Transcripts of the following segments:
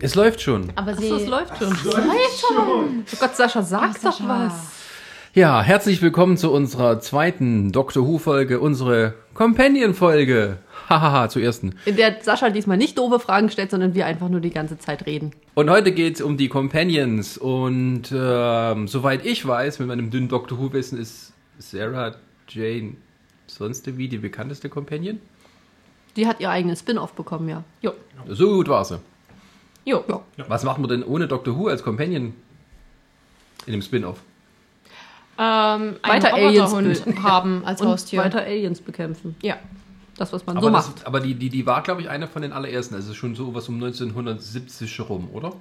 Es läuft schon. Aber sie. so, es läuft schon. läuft schon. Oh Gott, Sascha, sag Ach, doch was. Ja, herzlich willkommen zu unserer zweiten Doctor Who-Folge, unsere Companion-Folge. Hahaha, zur ersten. In der Sascha diesmal nicht doofe Fragen stellt, sondern wir einfach nur die ganze Zeit reden. Und heute geht's um die Companions. Und ähm, soweit ich weiß, mit meinem dünnen Doctor Who-Wissen ist Sarah Jane sonst wie die bekannteste Companion. Die hat ihr eigenes Spin-off bekommen, ja. Jo. So gut war sie. Jo. Was macht man denn ohne Doctor Who als Companion in dem Spin-off? Ähm, Weiter Aliens haben als Und Haustier. weiter Aliens bekämpfen. Ja. Das, was man Aber, so das, macht. aber die, die, die war, glaube ich, eine von den allerersten. Also schon so was um 1970 rum, oder?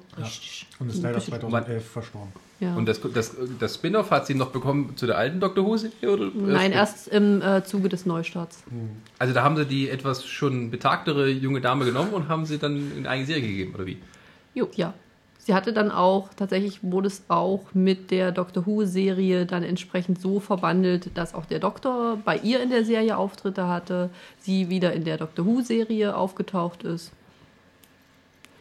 Und ist leider 2011 verstorben. Ja. Und das, das, das Spin-off hat sie noch bekommen zu der alten Doctor Who-Serie? oder Nein, erst im äh, Zuge des Neustarts. Also da haben sie die etwas schon betagtere junge Dame genommen und haben sie dann in eine eigene Serie gegeben, oder wie? Jo, ja. Sie hatte dann auch, tatsächlich wurde es auch mit der Doctor Who-Serie dann entsprechend so verwandelt, dass auch der Doktor bei ihr in der Serie Auftritte hatte, sie wieder in der Doctor Who-Serie aufgetaucht ist.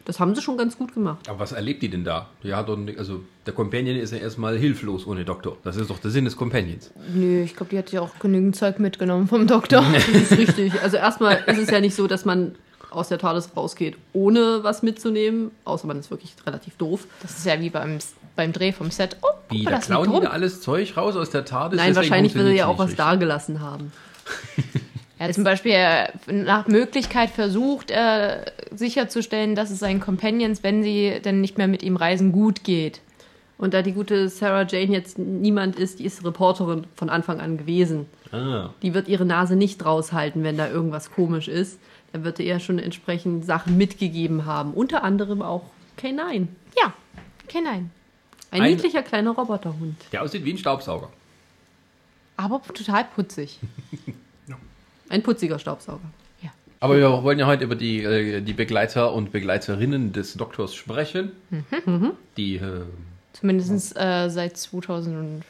Das haben sie schon ganz gut gemacht. Aber was erlebt die denn da? Nicht, also der Companion ist ja erstmal hilflos ohne Doktor. Das ist doch der Sinn des Companions. Nö, ich glaube, die hat ja auch genügend Zeug mitgenommen vom Doktor. Das ist richtig. Also erstmal ist es ja nicht so, dass man aus der TARDIS rausgeht, ohne was mitzunehmen, außer man ist wirklich relativ doof. Das ist ja wie beim, beim Dreh vom Set. Oh, Wie, da klauen die da alles Zeug raus aus der TARDIS? Nein, wahrscheinlich will er ja auch was dagelassen haben. Er hat zum Beispiel äh, nach Möglichkeit versucht, äh, sicherzustellen, dass es seinen Companions, wenn sie denn nicht mehr mit ihm reisen, gut geht. Und da die gute Sarah Jane jetzt niemand ist, die ist Reporterin von Anfang an gewesen. Ah. Die wird ihre Nase nicht raushalten, wenn da irgendwas komisch ist. Da wird ihr schon entsprechend Sachen mitgegeben haben. Unter anderem auch K9. Ja, okay, nein. Ein, Ein- niedlicher kleiner Roboterhund. Der aussieht wie ein Staubsauger. Aber total putzig. Ein putziger Staubsauger. Aber wir wollen ja heute über die, äh, die Begleiter und Begleiterinnen des Doktors sprechen. Mhm. Die, äh, Zumindest äh, seit 2005.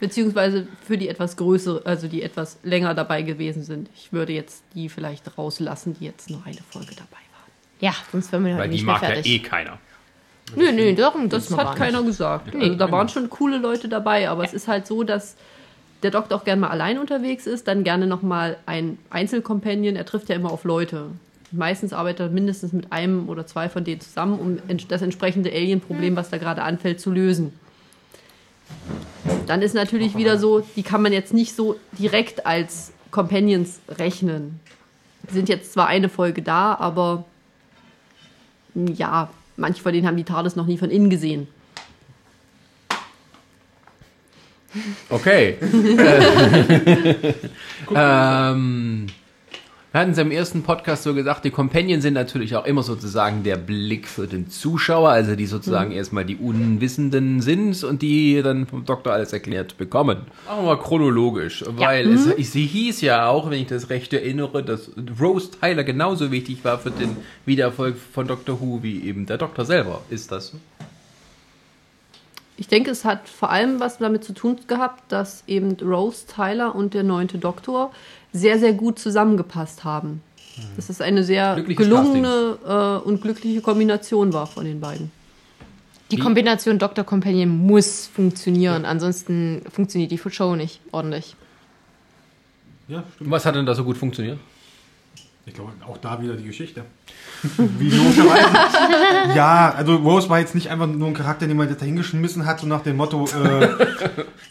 Beziehungsweise für die etwas größere, also die etwas länger dabei gewesen sind. Ich würde jetzt die vielleicht rauslassen, die jetzt nur eine Folge dabei waren. Ja, sonst wären wir heute weil die nicht mehr mag ja fertig. eh keiner. Nö, nö, darum Das geht's hat keiner nicht. gesagt. Nee. also da waren schon coole Leute dabei, aber es ist halt so, dass der Doktor auch gerne mal allein unterwegs ist, dann gerne noch mal ein Einzelcompanion. Er trifft ja immer auf Leute. Meistens arbeitet er mindestens mit einem oder zwei von denen zusammen, um das entsprechende Alien-Problem, was da gerade anfällt, zu lösen. Dann ist natürlich wieder so, die kann man jetzt nicht so direkt als Companions rechnen. Die sind jetzt zwar eine Folge da, aber ja, manche von denen haben die TARDIS noch nie von innen gesehen. Okay. ähm, wir hatten es im ersten Podcast so gesagt, die Companions sind natürlich auch immer sozusagen der Blick für den Zuschauer, also die sozusagen erstmal die Unwissenden sind und die dann vom Doktor alles erklärt bekommen. Machen wir chronologisch, weil es, ich, sie hieß ja auch, wenn ich das recht erinnere, dass Rose Tyler genauso wichtig war für den Wiedererfolg von Doctor Who wie eben der Doktor selber. Ist das so? Ich denke, es hat vor allem was damit zu tun gehabt, dass eben Rose Tyler und der neunte Doktor sehr, sehr gut zusammengepasst haben. Dass es eine sehr Glückliches gelungene äh, und glückliche Kombination war von den beiden. Die Wie- Kombination Dr. Companion muss funktionieren, ansonsten funktioniert die Show nicht ordentlich. Ja, stimmt. Was hat denn da so gut funktioniert? Ich glaube, auch da wieder die Geschichte. Wie logischerweise. ja, also Rose war jetzt nicht einfach nur ein Charakter, den man jetzt dahingeschmissen hat, so nach dem Motto, äh,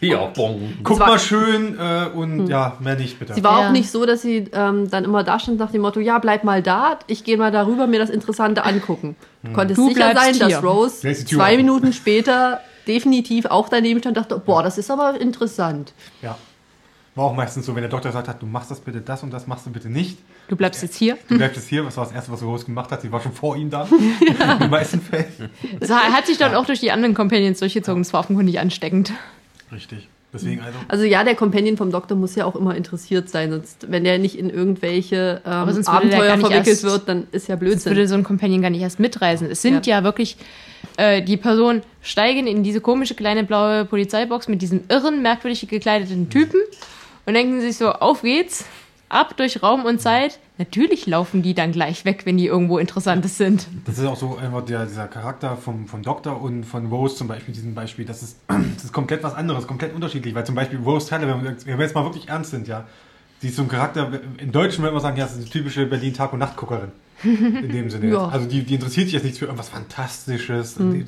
Ja, bong. guck mal schön äh, und ja, mehr nicht bitte. Sie war Ja. auch nicht so, dass sie ähm, dann immer da stand nach dem Motto, ja, bleib mal da, ich gehe mal darüber mir das Interessante angucken. Du konntest Du sicher sein, hier. dass Rose zwei. Minuten später definitiv auch daneben stand und dachte, boah, das ist aber interessant. Ja. War auch meistens so, wenn der Doktor gesagt hat, du machst das bitte, das und das machst du bitte nicht. Du bleibst jetzt hier. Du bleibst jetzt hier, was war das Erste, was Rose gemacht hat? Sie war schon vor ihm da. In den meisten Fällen. Das hat sich dann auch durch die anderen Companions durchgezogen. Das war offenkundig ansteckend. Richtig. Deswegen also. Also ja, der Companion vom Doktor muss ja auch immer interessiert sein, sonst, wenn der nicht in irgendwelche ähm, sonst Abenteuer verwickelt erst- wird, dann ist ja Blödsinn. würde so ein Companion gar nicht erst mitreisen. Es sind ja, wirklich, äh, die Personen steigen in diese komische kleine blaue Polizeibox mit diesen irren, merkwürdig gekleideten Typen und denken sich so, auf geht's. ab durch Raum und Zeit. Natürlich laufen die dann gleich weg, wenn die irgendwo Interessantes sind. Das ist auch so einfach der, dieser Charakter vom, vom Doktor und von Rose zum Beispiel, diesem Beispiel, das ist, das ist komplett was anderes, komplett unterschiedlich, weil zum Beispiel Rose wir, wenn wir jetzt mal wirklich ernst sind, ja, sie ist so ein Charakter, im Deutschen würde man sagen, ja, das ist eine typische Berlin-Tag- und Nachtguckerin. In dem Sinne. Ja. Also die, die interessiert sich jetzt nicht für irgendwas Fantastisches. Die-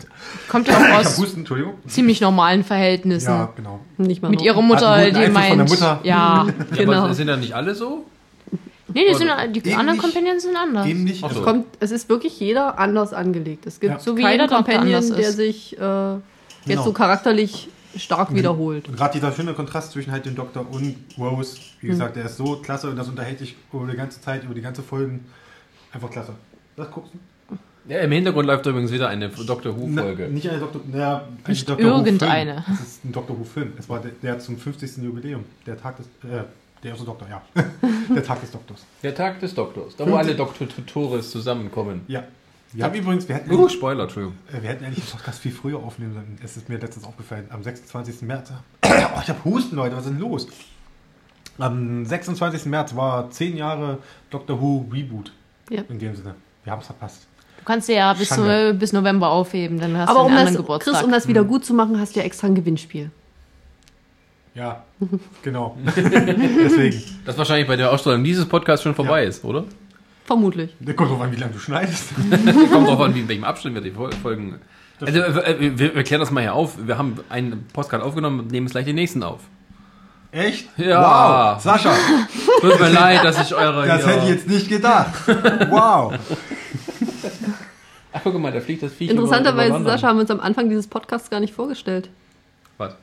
Kommt ja auch aus Husten, Entschuldigung. ziemlich normalen Verhältnissen. Ja, genau. Nicht mal Mit noch. ihrer Mutter, die Einfluss von meint. der Mutter. Ja. Genau. aber sind da nicht alle so? Nee, die, sind, die anderen Companions sind anders. Ach so. Also, Kommt, es ist wirklich jeder anders angelegt. Es gibt Ja. So wie jeder Companion, der sich äh, jetzt Genau. so charakterlich stark wiederholt. Und gerade dieser schöne Kontrast zwischen halt dem Doktor und Rose, wie gesagt, der ist so klasse und das unterhält dich über die ganze Zeit, über die ganze Folgen. Einfach klasse. Das guckst du? Ja, im Hintergrund läuft übrigens wieder eine Doctor Na, Who-Folge. nicht eine Doktor, naja, ein Doctor Who irgendeine. Film. Das ist ein Doctor Who Film. Es war der, der zum 50. Jubiläum. Der Tag des, äh, der erste Doktor, ja. der Tag des Doktors. Der Tag des Doktors. Da wo alle Doktor Tutores zusammenkommen. Ja. Wir haben übrigens, wir hätten, Uh, Spoiler, Entschuldigung. äh, wir hätten eigentlich den Podcast viel früher aufnehmen sollen. Es ist mir letztens aufgefallen. Am 26. März. oh, ich hab Husten, Leute. Was ist denn los? Am 26. März war 10 Jahre Doctor Who Reboot. Ja. In dem Sinne. Wir haben es verpasst. Du kannst dir ja bis, Schande. bis November aufheben, dann hast Aber du um einen das, anderen Geburtstag. Chris, um das wieder gut zu machen, hast du ja extra ein Gewinnspiel. Ja, genau. Deswegen. Das wahrscheinlich bei der Ausstrahlung dieses Podcasts schon vorbei Ja. ist, oder? Vermutlich. Der kommt drauf an, wie lange du schneidest. Kommt drauf an, wie in welchem Abstand wir die Fol- Folgen. Also, äh, wir, wir klären das mal hier auf. Wir haben einen Podcast aufgenommen und nehmen jetzt gleich den nächsten auf. Echt? Ja. Wow. Sascha, Tut mir leid, dass ich eure. das hier- hätte ich jetzt nicht gedacht. Wow. Ach, guck mal, da fliegt das Viech. Interessanterweise. Sascha, haben wir uns am Anfang dieses Podcasts gar nicht vorgestellt. Was?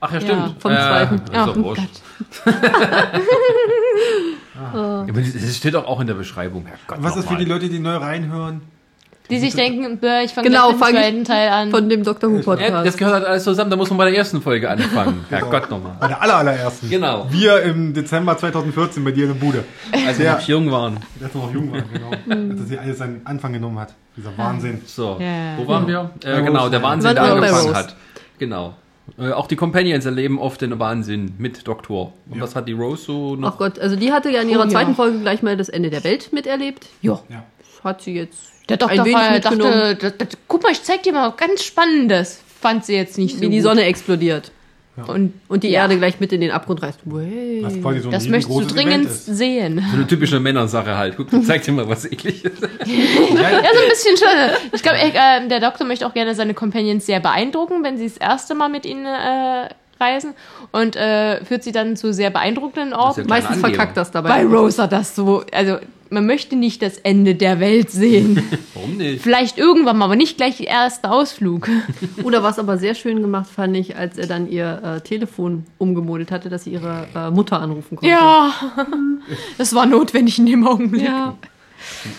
Ach ja, Ja, stimmt. vom zweiten. Ist Ja, doch oh wurscht. Gott. Ja, aber das steht doch auch in der Beschreibung. Herrgott, Was ist für die. Leute, die neu reinhören? Die sich denken, bäh, ich fange Genau, genau, mit fang zweiten Teil an. Von dem Dr. Who Ja, Podcast. das gehört halt alles zusammen, da muss man bei der ersten Folge anfangen. Herrgott nochmal. Bei der aller, allerersten. Genau. Wir im Dezember 2014 bei dir in der Bude. Als wir Ja. noch jung waren. Als wir noch jung waren, genau. Als das hier alles seinen Anfang genommen hat. Dieser Wahnsinn. So, Ja. wo waren wir? Äh, genau, der Wahnsinn, der angefangen hat. Genau. Äh, auch die Companions erleben oft den Wahnsinn mit Doktor. Und Ja. was hat die Rose so noch? Ach Gott, also die hatte ja in ihrer Oh, ja. zweiten Folge gleich mal das Ende der Welt miterlebt. Ja. Ja. Das hat sie jetzt Der ein Doktor wenig war, mitgenommen, dachte, das, das, guck mal, ich zeig dir mal was ganz Spannendes. Fand sie jetzt nicht so wie die gut. Sonne explodiert. Und Und die Ja. Erde gleich mit in den Abgrund reißt. Hey. Quasi so das möchtest du dringend sehen. So eine typische Männersache halt. Guck, zeig dir mal was ähnliches. Ja, so ein bisschen schon. Ich glaube, äh, der Doktor möchte auch gerne seine Companions sehr beeindrucken, wenn sie das erste Mal mit ihnen äh, reisen und äh, führt sie dann zu sehr beeindruckenden Orten. ja Meistens Angeber. verkackt das dabei. Bei Rose hat das so, also man möchte nicht das Ende der Welt sehen. Warum nicht? Vielleicht irgendwann mal, aber nicht gleich der erste Ausflug. Oder was aber sehr schön gemacht fand ich, als er dann ihr äh, Telefon umgemodelt hatte, dass sie ihre äh, Mutter anrufen konnte. Ja, das war notwendig in dem Augenblick. ja.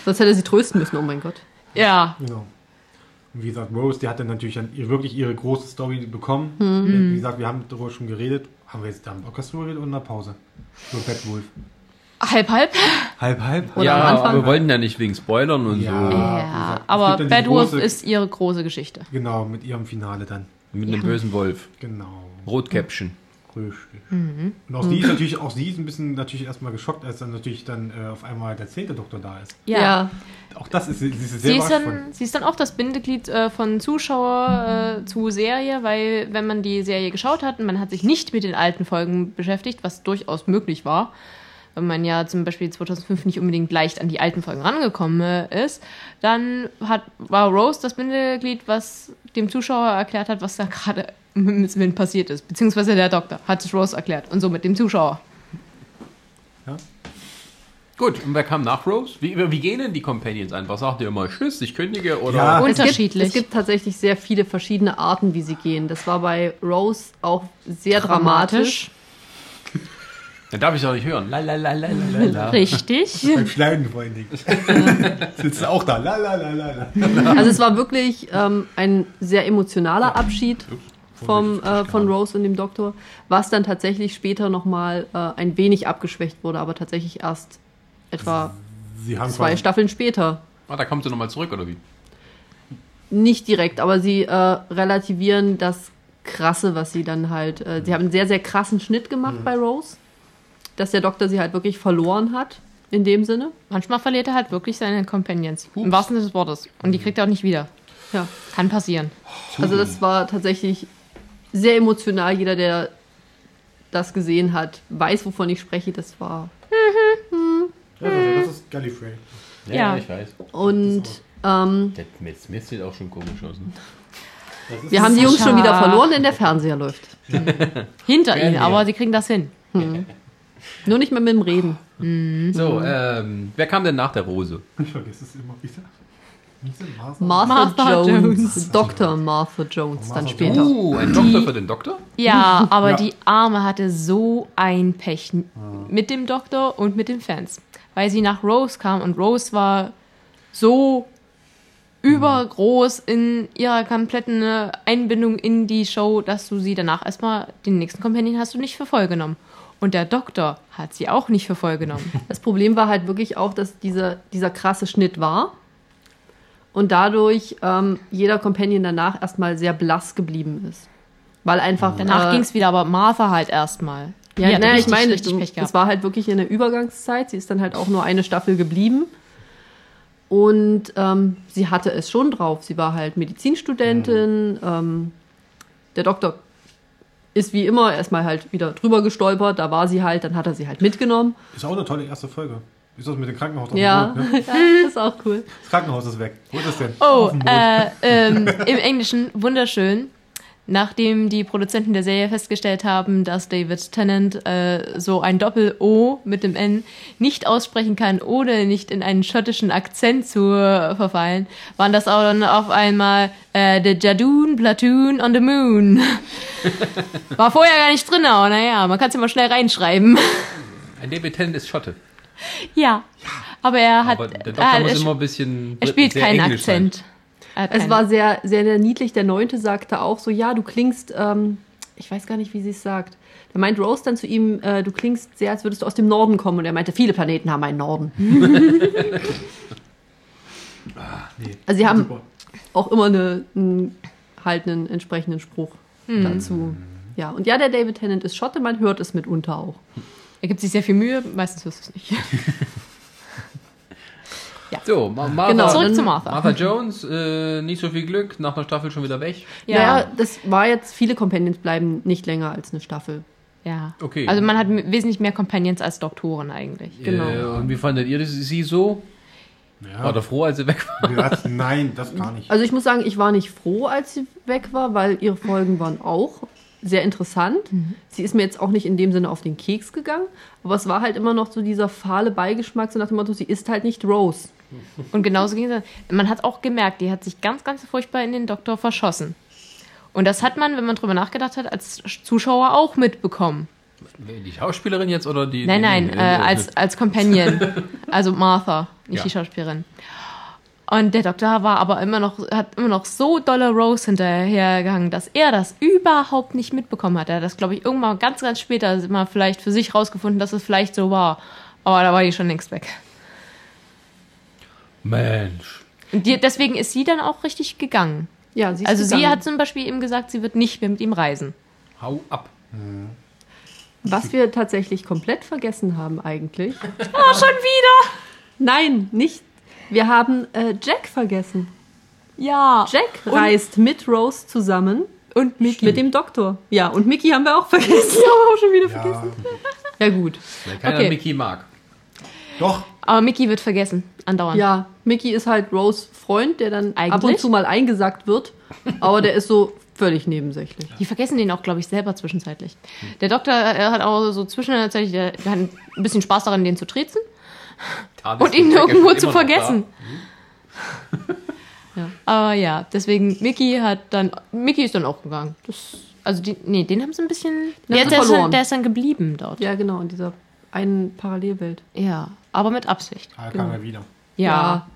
Sonst hätte er sie trösten müssen, oh mein Gott. Ja, Genau. Und wie gesagt, Rose, die hat dann natürlich dann ihr, wirklich ihre große Story bekommen. Mhm. Wie gesagt, wir haben darüber schon geredet. Haben wir jetzt da im Podcast drüber geredet oder in der Pause? Über Bad Wolf. Halb, halb. Halb, halb? Oder ja, aber wir wollten ja nicht wegen Spoilern und Ja. so. Ja, aber Bad Wolf große- ist ihre große Geschichte. Genau, mit ihrem Finale dann. Mit einem bösen Wolf. Genau. Rotkäppchen. Richtig. Mhm. Und auch sie ist natürlich, auch sie ist ein bisschen natürlich erstmal geschockt, als dann natürlich dann äh, auf einmal der zehnte Doktor da ist. Ja. Auch das ist, sie ist sehr Sie ist, von. dann, sie ist dann auch das Bindeglied äh, von Zuschauer äh, zu Serie, weil wenn man die Serie geschaut hat und man hat sich nicht mit den alten Folgen beschäftigt, was durchaus möglich war, wenn man ja zum Beispiel 2005 nicht unbedingt leicht an die alten Folgen rangekommen ist, dann hat, war Rose das Bindeglied, was dem Zuschauer erklärt hat, was da gerade mit Sven passiert ist. Beziehungsweise der Doktor hat es Rose erklärt und somit dem Zuschauer. Gut, und wer kam nach Rose? Wie, wie gehen denn die Companions einfach? Sagt ihr immer Tschüss, ich kündige oder? Ja. Es gibt, Unterschiedlich. es gibt tatsächlich sehr viele verschiedene Arten, wie sie gehen. Das war bei Rose auch sehr dramatisch. Dann darf ich doch nicht hören. La, la, la, la, la, la, la. Richtig. Beim Schneiden vor allen Dingen. Sitzt auch da. La, la, la, la, la. Also es war wirklich ähm, ein sehr emotionaler Abschied vom, äh, von Rose und dem Doktor, was dann tatsächlich später nochmal äh, ein wenig abgeschwächt wurde, aber tatsächlich erst etwa Sie haben zwei Staffeln später. Ah, da kommt sie nochmal zurück, oder wie? Nicht direkt, aber sie äh, relativieren das Krasse, was sie dann halt. Äh, sie haben einen sehr, sehr krassen Schnitt gemacht bei Rose. Dass der Doktor sie halt wirklich verloren hat, in dem Sinne. Manchmal verliert er halt wirklich seine Companions. Im wahrsten Sinne des Wortes. Und die kriegt er auch nicht wieder. Ja. Kann passieren. Also das war tatsächlich sehr emotional. Jeder, der das gesehen hat, weiß, wovon ich spreche. Das war. Ja, das ist Gallifrey. Ja. ich weiß. Und ähm, Der Smith sieht auch schon komisch aus. Ne? Wir haben die Jungs schon wieder verloren, denn der Fernseher läuft. Hinter ihnen, aber sie kriegen das hin. Nur nicht mehr mit dem Reden. So, ähm, wer kam denn nach der Rose? Ich vergesse es immer wieder. Martha? Martha, Jones. Jones. Dr. Martha Jones dann später. Uh, ein Doktor für den Doktor? Ja, aber Ja. die Arme hatte so ein Pech mit dem Doktor und mit den Fans. Weil sie nach Rose kam und Rose war so übergroß in ihrer kompletten äh, Einbindung in die Show, dass du sie danach erstmal, den nächsten Companion hast du nicht für voll genommen. Und der Doktor hat sie auch nicht für voll genommen. Das Problem war halt wirklich auch, dass dieser, dieser krasse Schnitt war. Und dadurch ähm, jeder Companion danach erstmal sehr blass geblieben ist. Weil einfach. Danach äh, ging es wieder, aber Martha halt erstmal. Ja, hat naja, ich meine, gehabt. war halt wirklich in der Übergangszeit. Sie ist dann halt auch nur eine Staffel geblieben. Und ähm, sie hatte es schon drauf. Sie war halt Medizinstudentin. Ähm, der Doktor ist wie immer erstmal halt wieder drüber gestolpert. Da war sie halt, dann hat er sie halt mitgenommen. Ist auch eine tolle erste Folge. Ist das mit dem Krankenhaus Ja, Mond, ne? ja das ist auch cool. Das Krankenhaus ist weg. Wo ist das denn? Oh, äh, ähm, im Englischen wunderschön. Nachdem die Produzenten der Serie festgestellt haben, dass David Tennant äh, so ein Doppel-O mit dem N nicht aussprechen kann, ohne nicht in einen schottischen Akzent zu äh, verfallen, waren das auch dann auf einmal äh, The Jadoon Platoon on the Moon. War vorher gar nicht drin, aber naja, man kann es immer schnell reinschreiben. Ein David Tennant ist Schotte. ja. Aber er hat. Aber der er, Doktor hat- muss er, immer ein bisschen. er spielt keinen englisch sein. Akzent. Er hat Es war sehr, sehr, sehr niedlich. Der Neunte sagte auch so, ja, du klingst, ähm, ich weiß gar nicht, wie sie es sagt. Da meint Rose dann zu ihm, äh, du klingst sehr, als würdest du aus dem Norden kommen. Und er meinte, viele Planeten haben einen Norden. Nee. Also sie haben Super. auch immer eine, einen, halt einen entsprechenden Spruch Hm. dazu. Ja, und ja, der David Tennant ist Schotte, man hört es mitunter auch. Er gibt sich sehr viel Mühe, meistens hörst du es nicht. So, Ma Martha, Genau, Zurück zu Martha. Martha Jones, äh, nicht so viel Glück, nach einer Staffel schon wieder weg. Ja, Naja, das war jetzt, viele Companions bleiben nicht länger als eine Staffel. ja. Okay. Also man hat wesentlich mehr Companions als Doktoren eigentlich. genau. Äh, und wie fandet ihr das, sie so? Ja. War der froh, als sie weg war? Ja, Nein, das gar nicht. Also ich muss sagen, ich war nicht froh, als sie weg war, weil ihre Folgen waren auch sehr interessant. Sie ist mir jetzt auch nicht in dem Sinne auf den Keks gegangen, aber es war halt immer noch so dieser fahle Beigeschmack, so nach dem Motto, sie ist halt nicht Rose. Und genauso ging es. Man hat auch gemerkt, die hat sich ganz, ganz furchtbar in den Doktor verschossen. Und das hat man, wenn man drüber nachgedacht hat, als Zuschauer auch mitbekommen. Die Schauspielerin jetzt oder die? Nein, nein, die- äh, als, als Companion. Also Martha, nicht Ja. die Schauspielerin. Und der Doktor war aber immer noch, hat immer noch so dolle Rose hinterhergehangen, dass er das überhaupt nicht mitbekommen hat. Er hat das, glaube ich, irgendwann ganz, ganz später mal vielleicht für sich rausgefunden, dass es vielleicht so war. Aber da war die schon längst weg. Mensch. Und die, deswegen ist sie dann auch richtig gegangen. Ja, sie ist Also sie gegangen. hat zum Beispiel eben gesagt, sie wird nicht mehr mit ihm reisen. Hau ab. Was wir tatsächlich komplett vergessen haben eigentlich. Oh, schon wieder! Nein, nicht. Wir haben äh, Jack vergessen. Ja. Jack reist mit Rose zusammen Und Mickey. mit dem Doktor. Ja, und Mickey haben wir auch vergessen. auch schon wieder Ja, Ja, gut. Weil keiner Okay. Mickey mag. Doch. Aber Mickey wird vergessen, andauernd. Ja, Mickey ist halt Rose Freund, der dann ab und Eigentlich? zu mal eingesackt wird. Aber der ist so völlig nebensächlich. Die vergessen den auch, glaube ich, selber zwischenzeitlich. Der Doktor er hat auch so zwischenzeitlich der, der hat ein bisschen Spaß daran, den zu Tadis und ihn irgendwo zu vergessen. ja. Aber ja, deswegen Mickey hat dann Mickey ist dann auch gegangen. Das, also die, nee, den haben sie ein bisschen. Ja, der, ist dann, der ist dann geblieben dort. Ja, Ja, genau, in dieser einen Parallelwelt. Aber mit Absicht. Da kam er wieder. Ja,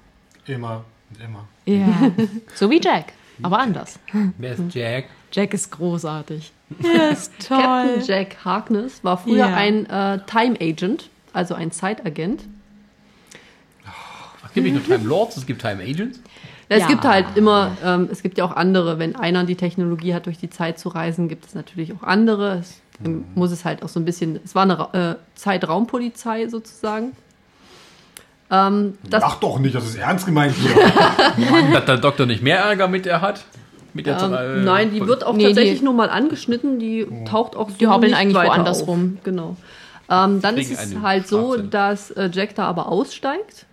Immer und immer. ja. so wie Jack, aber anders. Wer ist Jack? Jack ist großartig. Er ist Captain Jack Harkness war früher Ja. ein äh, Time Agent, also ein Zeitagent. Es gibt nicht nur Time Lords, es gibt Time Agents. Ja, es Ja. gibt halt immer, ähm, es gibt ja auch andere, wenn einer die Technologie hat, durch die Zeit zu reisen, gibt es natürlich auch andere. Es- Dann muss es halt auch so ein bisschen, es war eine äh, Zeitraumpolizei sozusagen. Ähm, das, Ach doch nicht, das ist ernst gemeint hier. Hat der Doktor nicht mehr Ärger mit der hat? Mit der ähm, äh, nein, die wird auch Nee, tatsächlich die- nur mal angeschnitten, die taucht auch so Die hoppeln eigentlich woanders auf. rum. Genau. Ähm, dann ist es halt so, Strafzettel. dass äh, Jack da aber aussteigt.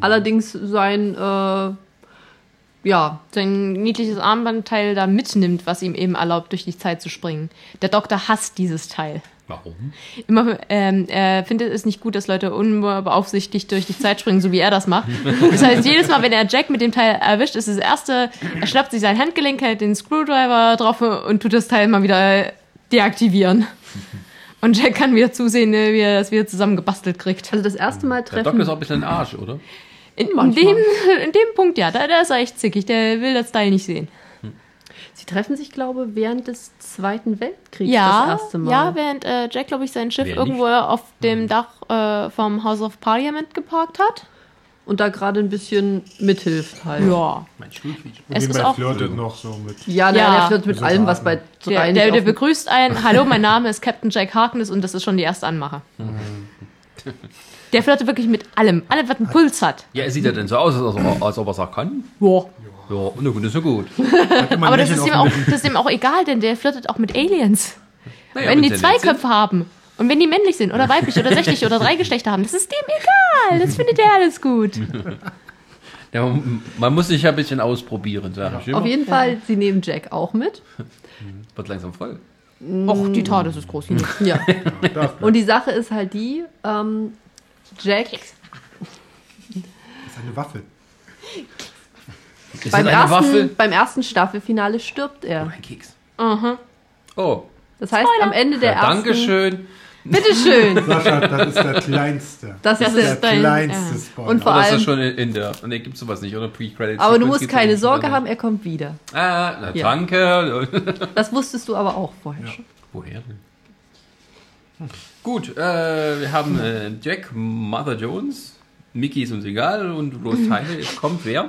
Allerdings sein, äh, ja, sein niedliches Armbandteil da mitnimmt, was ihm eben erlaubt, durch die Zeit zu springen. Der Doktor hasst dieses Teil. Warum? Immer, ähm, er findet es nicht gut, dass Leute unbeaufsichtigt durch die Zeit springen, so wie er das macht. Das heißt, jedes Mal, wenn er Jack mit dem Teil erwischt, ist das erste, er schnappt sich sein Handgelenk, hält den Screwdriver drauf und tut das Teil mal wieder deaktivieren. Und Jack kann wieder zusehen, ne, wie er das wieder zusammengebastelt kriegt. also das erste Mal Der Doktor treffen. ist auch ein bisschen ein Arsch, oder? In, in, dem, in dem Punkt, ja, da, da ist er echt zickig. Der will das Teil nicht sehen. Sie treffen sich, glaube ich, während des Zweiten Weltkriegs Ja, das erste Mal. ja, während äh, Jack, glaube ich, sein Schiff Wer irgendwo auf dem Dach äh, vom House of Parliament geparkt hat. Und da gerade ein bisschen mithilft halt. Ja. Mein Es ist auch- flirtet noch so mit. Ja, na, Ja. der flirtet mit allem, was bei Der, drei der, nicht der begrüßt einen, hallo, mein Name ist Captain Jack Harkness und das ist schon die erste Anmache. Der flirtet wirklich mit allem, allem, was einen Puls hat. Ja, er sieht ja denn so aus, als, ob er es auch kann. Boah. Ja, na gut, ist ja gut. Aber das ist, ihm auch, das ist ihm auch egal, denn der flirtet auch mit Aliens. Naja, wenn die zwei sind. Köpfe haben und wenn die männlich sind oder weiblich oder sächlich oder drei Geschlechter haben, das ist dem egal. Das findet er alles gut. Ja, man- muss sich ja ein bisschen ausprobieren, sag ich immer. Auf jeden Fall, sie nehmen Jack auch mit. Wird langsam voll. Och, die Tat ist groß. Ja. Das Und die Sache ist halt die, ähm, Jack ist eine Waffe. Ist beim das ersten, beim ersten Staffelfinale stirbt Oh, er. ein Keks. Aha. Oh, Das heißt, am Ende der ja, ersten... Dankeschön. Bitteschön. Sascha, das ist der kleinste. Das ist der der... dein- kleinste ja. Spoiler. Und vor Aber das allem- ist schon in der. Ne, gibt's sowas nicht, oder? Pre-Credits. Aber du musst keine Sorge haben, er kommt wieder. Ah, na, Ja. danke. Das wusstest du aber auch vorher schon. Woher denn? Gut, äh, wir haben äh, Jack, Mother Jones, Mickey ist uns egal und Rose Tyler. Jetzt kommt wer?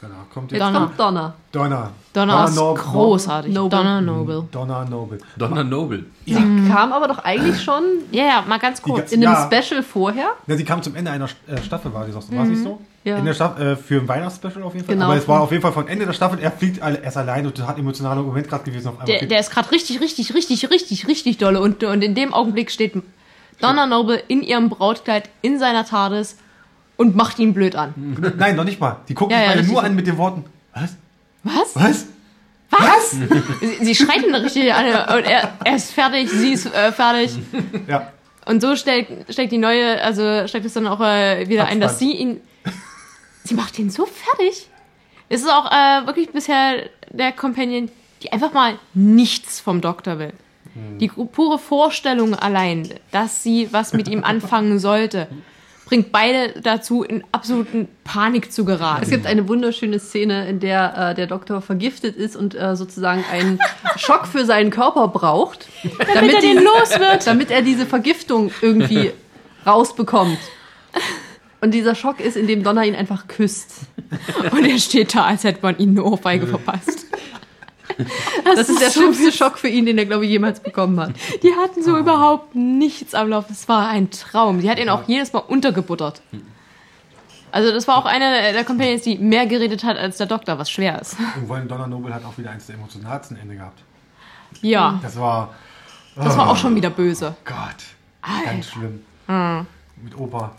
Danach kommt Jetzt Donner. kommt Donner. Donner. Donner ist Noble. großartig. Noble. Donner Noble. Donner Noble. Donna Noble. Sie kam aber doch eigentlich schon Ja, ja, mal ganz kurz. in einem Ja. Special vorher. Ja, sie kam zum Ende einer äh, Staffel, war die so. War es nicht so? Ja. In der Staffel, äh, für ein Weihnachtsspecial auf jeden Fall. Genau. Aber es war auf jeden Fall von Ende der Staffel, er fliegt alle, erst alleine und das hat emotionaler Moment gerade gewesen. Auf einmal Der, der ist gerade richtig, richtig, richtig, richtig, richtig dolle. Und, und in dem Augenblick steht Donna Noble in ihrem Brautkleid in seiner TARDIS und macht ihn blöd an. Nein, noch nicht mal. Die gucken Ja, ja, beide nur an mit den Worten. Was? Was? Was? Was? Sie, sie schreit ihn richtig an und er, er ist fertig, sie ist äh, fertig. Ja. Und so stellt, stellt die neue, also stellt es dann auch äh, wieder ein, dass Abspann. sie ihn. Sie macht ihn so fertig. Es ist auch äh, wirklich bisher der Companion, die einfach mal nichts vom Doktor will. Die gru- pure Vorstellung allein, dass sie was mit ihm anfangen sollte, bringt beide dazu, in absoluten Panik zu geraten. Es gibt eine wunderschöne Szene, in der äh, der Doktor vergiftet ist und äh, sozusagen einen Schock für seinen Körper braucht, damit, er den los wird. damit er diese Vergiftung irgendwie rausbekommt. Und dieser Schock ist, indem Donner ihn einfach küsst. Und er steht da, als hätte man ihm eine Ohrfeige verpasst. Das ist der so schlimmste Schock für ihn, den er, glaube ich, jemals bekommen hat. Die hatten so überhaupt nichts am Laufen. Es war ein Traum. Sie hat ihn auch jedes Mal untergebuttert. Also das war auch eine der Companions, die mehr geredet hat als der Doktor, was schwer ist. Und vor allem Donner Noble hat auch wieder eins der emotionalsten Ende gehabt. Ja, Das war, das war auch schon wieder böse. Gott, ganz schlimm. Hm. Mit Opa.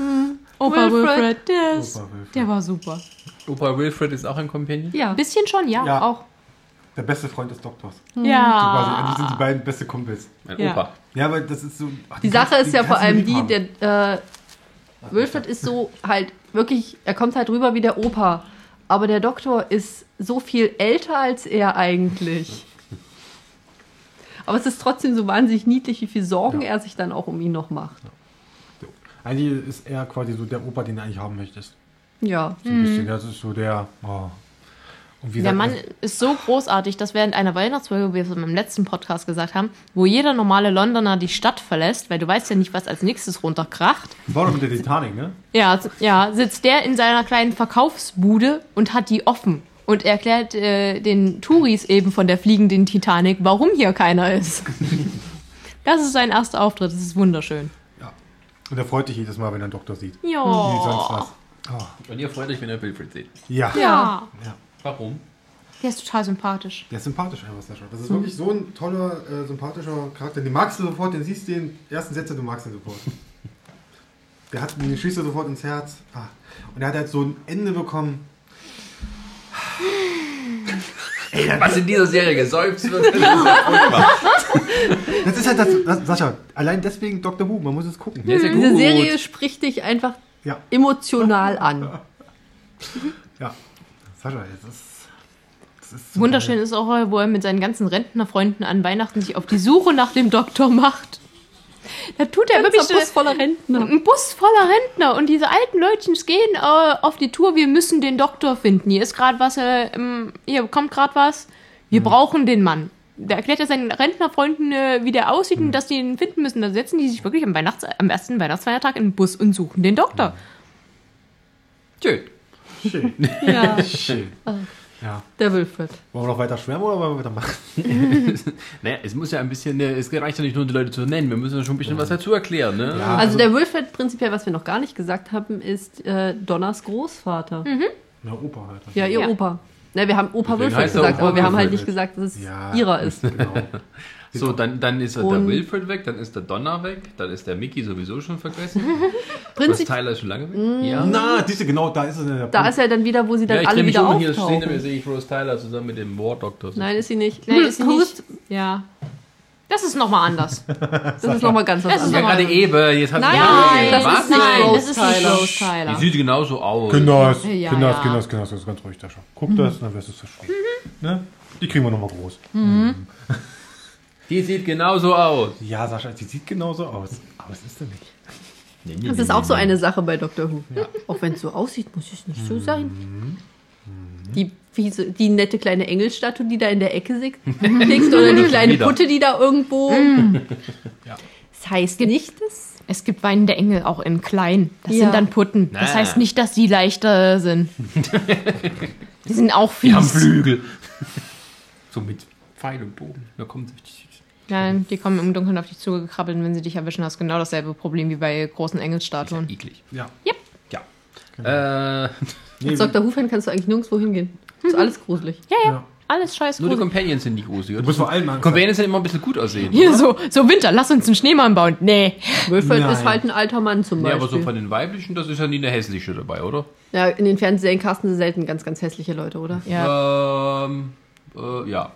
Opa Wilfred. Wilfred, der, ist, Opa Wilfred. der war super. Opa Wilfred ist auch ein Companion. Ja. Ein bisschen schon, ja, Ja. auch. Der beste Freund des Doktors. Hm. Quasi, eigentlich Ja. sind die beiden beste Kumpels. Mein Ja. Opa. Ja, aber das ist so. ach, Die kannst- Sache ist ja kannst vor allem die, haben. der äh, Wilfred ist so halt wirklich, er kommt halt rüber wie der Opa. Aber der Doktor ist so viel älter als er eigentlich. Aber es ist trotzdem so wahnsinnig niedlich, wie viel Sorgen Ja. er sich dann auch um ihn noch macht. So. Eigentlich ist er quasi so der Opa, den du eigentlich haben möchtest. Ja. So ein bisschen. Das ist so der. Oh. Der Mann ist so großartig, dass während einer Weihnachtsfolge, wie wir es im letzten Podcast gesagt haben, wo jeder normale Londoner die Stadt verlässt, weil du weißt ja nicht, was als nächstes runterkracht, war doch mit der Titanic, ne? Ja, ja, sitzt der in seiner kleinen Verkaufsbude und hat die offen und erklärt äh, den Touris eben von der fliegenden Titanic, warum hier keiner ist. Das ist sein erster Auftritt, das ist wunderschön. Ja. Und er freut sich jedes Mal, wenn er einen Doktor sieht. Ja. Oh. Und ihr freut euch, wenn ihr Wilfred seht. Ja. Ja. ja. Warum? Der ist total sympathisch. Der ist sympathisch einfach, Sascha. Das ist wirklich so ein toller, äh, sympathischer Charakter. Den magst du sofort, den siehst du den ersten Sätze, du magst ihn sofort. Der hat, den schießt du sofort ins Herz. Ah. Und er hat halt so ein Ende bekommen. Was in dieser Serie gesäuft wird. Das ist halt das, das, Sascha, allein deswegen Dr. Who, man muss es gucken. Ja Diese. Serie spricht dich einfach Ja, emotional an. Sascha, das ist. Das ist so Wunderschön ist auch, wo er mit seinen ganzen Rentnerfreunden an Weihnachten sich auf die Suche nach dem Doktor macht. Da tut er wirklich Ganzer Bus voller Rentner. Ein Bus voller Rentner und diese alten Leutchen gehen äh, auf die Tour. Wir müssen den Doktor finden. Hier ist gerade was, äh, hier kommt gerade was. Wir brauchen den Mann. Da erklärt er seinen Rentnerfreunden, äh, wie der aussieht und dass die ihn finden müssen. Da setzen die sich wirklich am, Weihnachts am ersten Weihnachtsfeiertag in den Bus und suchen den Doktor. Schön. Schön. Ja, Schön. Ja. der Wilfred. Wollen wir noch weiter schwärmen oder wollen wir weitermachen? Naja, es muss ja ein bisschen, äh, es reicht ja nicht nur, die Leute zu nennen, wir müssen ja schon ein bisschen was dazu erklären, ne? Ja, Also der Wilfred prinzipiell, was wir noch gar nicht gesagt haben, ist äh, Donners Großvater. Na, Opa halt. Ja, ihr Ja. Opa. Ne, wir haben Opa Deswegen Wilfred gesagt, Opa aber wir haben halt nicht gesagt, dass es Ja. ihrer ist. Genau. So, dann, dann ist er der Und- Wilfred weg, dann ist der Donner weg, dann ist der Mickey sowieso schon vergessen. Prinzip, Tyler ist schon lange weg. Ja. Na, diese, genau, da ist es. Der da ist er dann wieder, wo sie dann ja, ich alle wieder um, hier hinter mir auftauchen. sehe ich Rose Tyler zusammen mit dem War Doctor. Nein, ist sie nicht. Nein, ist sie nicht. Ja. Das ist nochmal anders. Das ist nochmal ganz was Das ist ja, gerade eben, jetzt hat sie Nein, das was? ist nicht Nein, Rose das ist nicht Tyler. Rose Die Tyler. sieht genauso aus. Kinders, Ja, Kinders, ja. Kinders, Kinders, das ist ganz ruhig, Sascha. Guck das, dann wirst du es verstehen. Ne? Die kriegen wir nochmal groß. Die sieht genauso aus. Ja, Sascha, die sieht genauso aus. Aber es ist sie nicht. Das ist auch so eine Sache bei Dr. Who. Auch wenn es so aussieht, muss es nicht so sein. Die, fiese, die nette kleine Engelstatue, die da in der Ecke liegt, oder die kleine. Putte, die da irgendwo. Das heißt nicht, dass. Es gibt weinende Engel auch in klein. Das Ja. sind dann Putten. Das heißt nicht, dass die leichter sind. die sind auch Die haben fies. Flügel. so mit Pfeil und Bogen. Da kommt Nein, die kommen im Dunkeln auf dich zugekrabbelt und wenn sie dich erwischen, hast du genau dasselbe Problem wie bei großen Engelsstatuen. eklig. Ja. Yep. Ja. Äh, Nee, Als Dr. Who-Fan kannst du eigentlich nirgendwo hingehen. Das ist alles gruselig. Ja, ja. Ja. Alles scheiß nur die. Companions sind nicht gruselig. Du musst vor allem Companions sind immer ein bisschen gut aussehen. Hier so, so Winter, lass uns einen Schneemann bauen. Nee. Wilfred Nein. ist halt ein alter Mann zum Nee, Beispiel. aber so von den weiblichen, das ist ja nie eine hässliche dabei, oder? ja, in den Fernsehserien casten sie selten ganz, ganz hässliche Leute, oder? Ja. Ähm, äh, ja.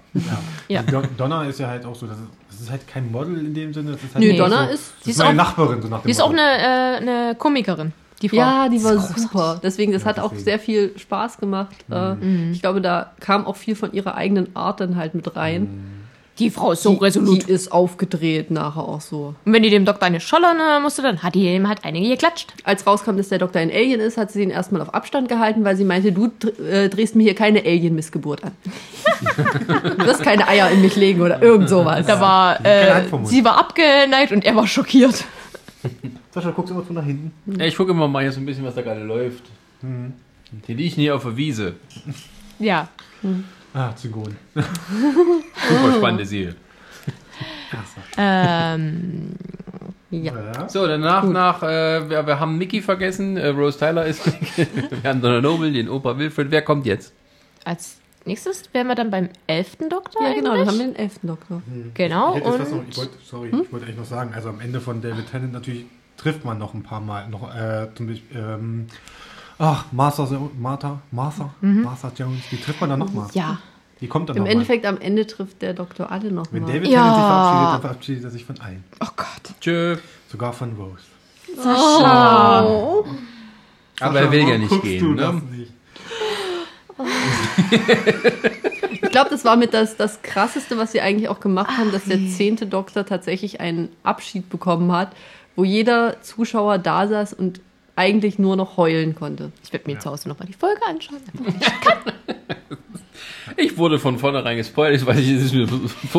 Ja. Don- Donna ist ja halt auch so, das ist, das ist halt kein Model in dem Sinne. Das ist halt Nö, Donna so, ist- Das die ist meine auch- Nachbarin, so nach dem Die ist auch eine, äh, eine Komikerin. Die Frau. Ja, die war super. Deswegen, das Ja, hat auch deswegen. sehr viel Spaß gemacht. Äh, Mhm. Ich glaube, da kam auch viel von ihrer eigenen Art dann halt mit rein. Die Frau ist so die, resolut. Die ist aufgedreht nachher auch so. Und wenn die dem Doktor eine schollern musste, dann hat die ihm halt einige geklatscht. Als rauskam, dass der Doktor ein Alien ist, hat sie ihn erstmal auf Abstand gehalten, weil sie meinte, du äh, drehst mir hier keine Alien-Missgeburt an. du wirst keine Eier in mich legen oder irgend sowas. Da war, Keine äh, sie war abgeneigt und er war schockiert. Sascha, guckst immer zu nach hinten. ja ich gucke immer mal hier so ein bisschen, was da gerade läuft. Die liegen hier auf der Wiese. Ja. Ah, Zygon. Super spannende Serie. Ähm, Ja. So, danach, nach, äh, wir, wir haben Mickey vergessen, äh, Rose Tyler ist weg. wir haben Donna Noble, den Opa Wilfred. Wer kommt jetzt? als nächstes wären wir dann beim elften Doktor. Ja, genau, dann eigentlich. haben wir den elften Doktor. Genau. Ich, was noch, Und ich wollte, sorry, ich wollte eigentlich noch sagen, also am Ende von David Tennant natürlich trifft man noch ein paar Mal, noch äh, zum Beispiel, ähm, ach, Martha, Martha, Martha, Martha Jones, die trifft man dann nochmal. ja. Die kommt dann Im nochmal. Endeffekt am Ende trifft der Doktor alle Wenn nochmal. David Ja. Tennant sich verabschiedet, dann verabschiedet er sich von allen. Oh Gott. Tschö. Sogar von Rose. Sascha. Aber er will ja nicht gehen, du ne? das nicht? Ich glaube, das war mit das, das Krasseste, was sie eigentlich auch gemacht haben, dass der zehnte Doktor tatsächlich einen Abschied bekommen hat, wo jeder Zuschauer da saß und eigentlich nur noch heulen konnte. Ich werde mir zu Hause nochmal die Folge anschauen. Ich wurde von vornherein gespoilt, weil ich es ist mir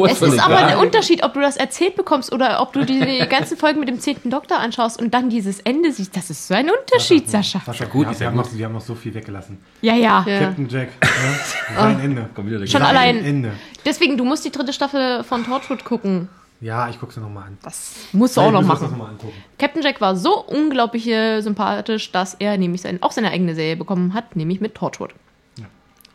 Es ist aber ein Unterschied, ob du das erzählt bekommst oder ob du die, die ganzen Folgen mit dem zehnten Doktor anschaust und dann dieses Ende siehst. Das ist so ein Unterschied, Sascha. Sascha, gut, ja, ist wir, ja haben gut. noch, wir haben noch so viel weggelassen. Ja, ja. Ja. Captain Jack. Ne? Sein Ende. Schon Sein allein- Ende. Deswegen, du musst die dritte Staffel von Torchwood gucken. Ja, ich gucke sie nochmal an. Das musst du auch Nein, noch müssen das machen. noch mal angucken. Captain Jack war so unglaublich äh, sympathisch, dass er nämlich sein, auch seine eigene Serie bekommen hat, nämlich mit Torchwood.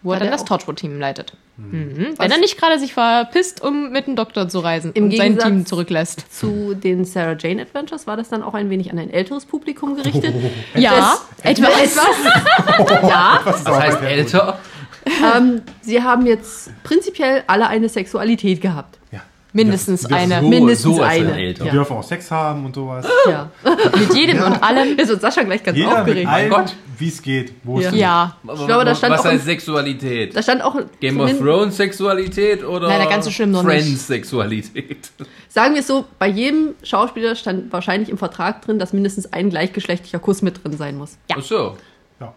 Wo er Hat dann er das auch. Torchwood-Team leitet. Mhm. Was? Wenn er nicht gerade sich verpisst, um mit dem Doktor zu reisen Im und sein Gegensatz- Team zurücklässt. Zu den Sarah Jane Adventures war das dann auch ein wenig an ein älteres Publikum gerichtet. Ja, etwas. ja, Was heißt älter? ähm, sie haben jetzt prinzipiell alle eine Sexualität gehabt. Ja. Mindestens das eine. so- Mindestens so ist eine. älter. Die Ja. dürfen auch Sex haben und sowas. Ja. Mit jedem und allem. Jetzt wird Sascha gleich ganz Jeder mit aufgeregt. allem, Gott. wie es geht. Wo Ja. es Ja. Ich glaube, da stand Was auch heißt Sexualität? Da stand auch Game of Thrones Sexualität oder Nein, ganz so schlimm noch nicht. Friends Sexualität? Sagen wir es so, bei jedem Schauspieler stand wahrscheinlich im Vertrag drin, dass mindestens ein gleichgeschlechtlicher Kuss mit drin sein muss. Ja. Ach so.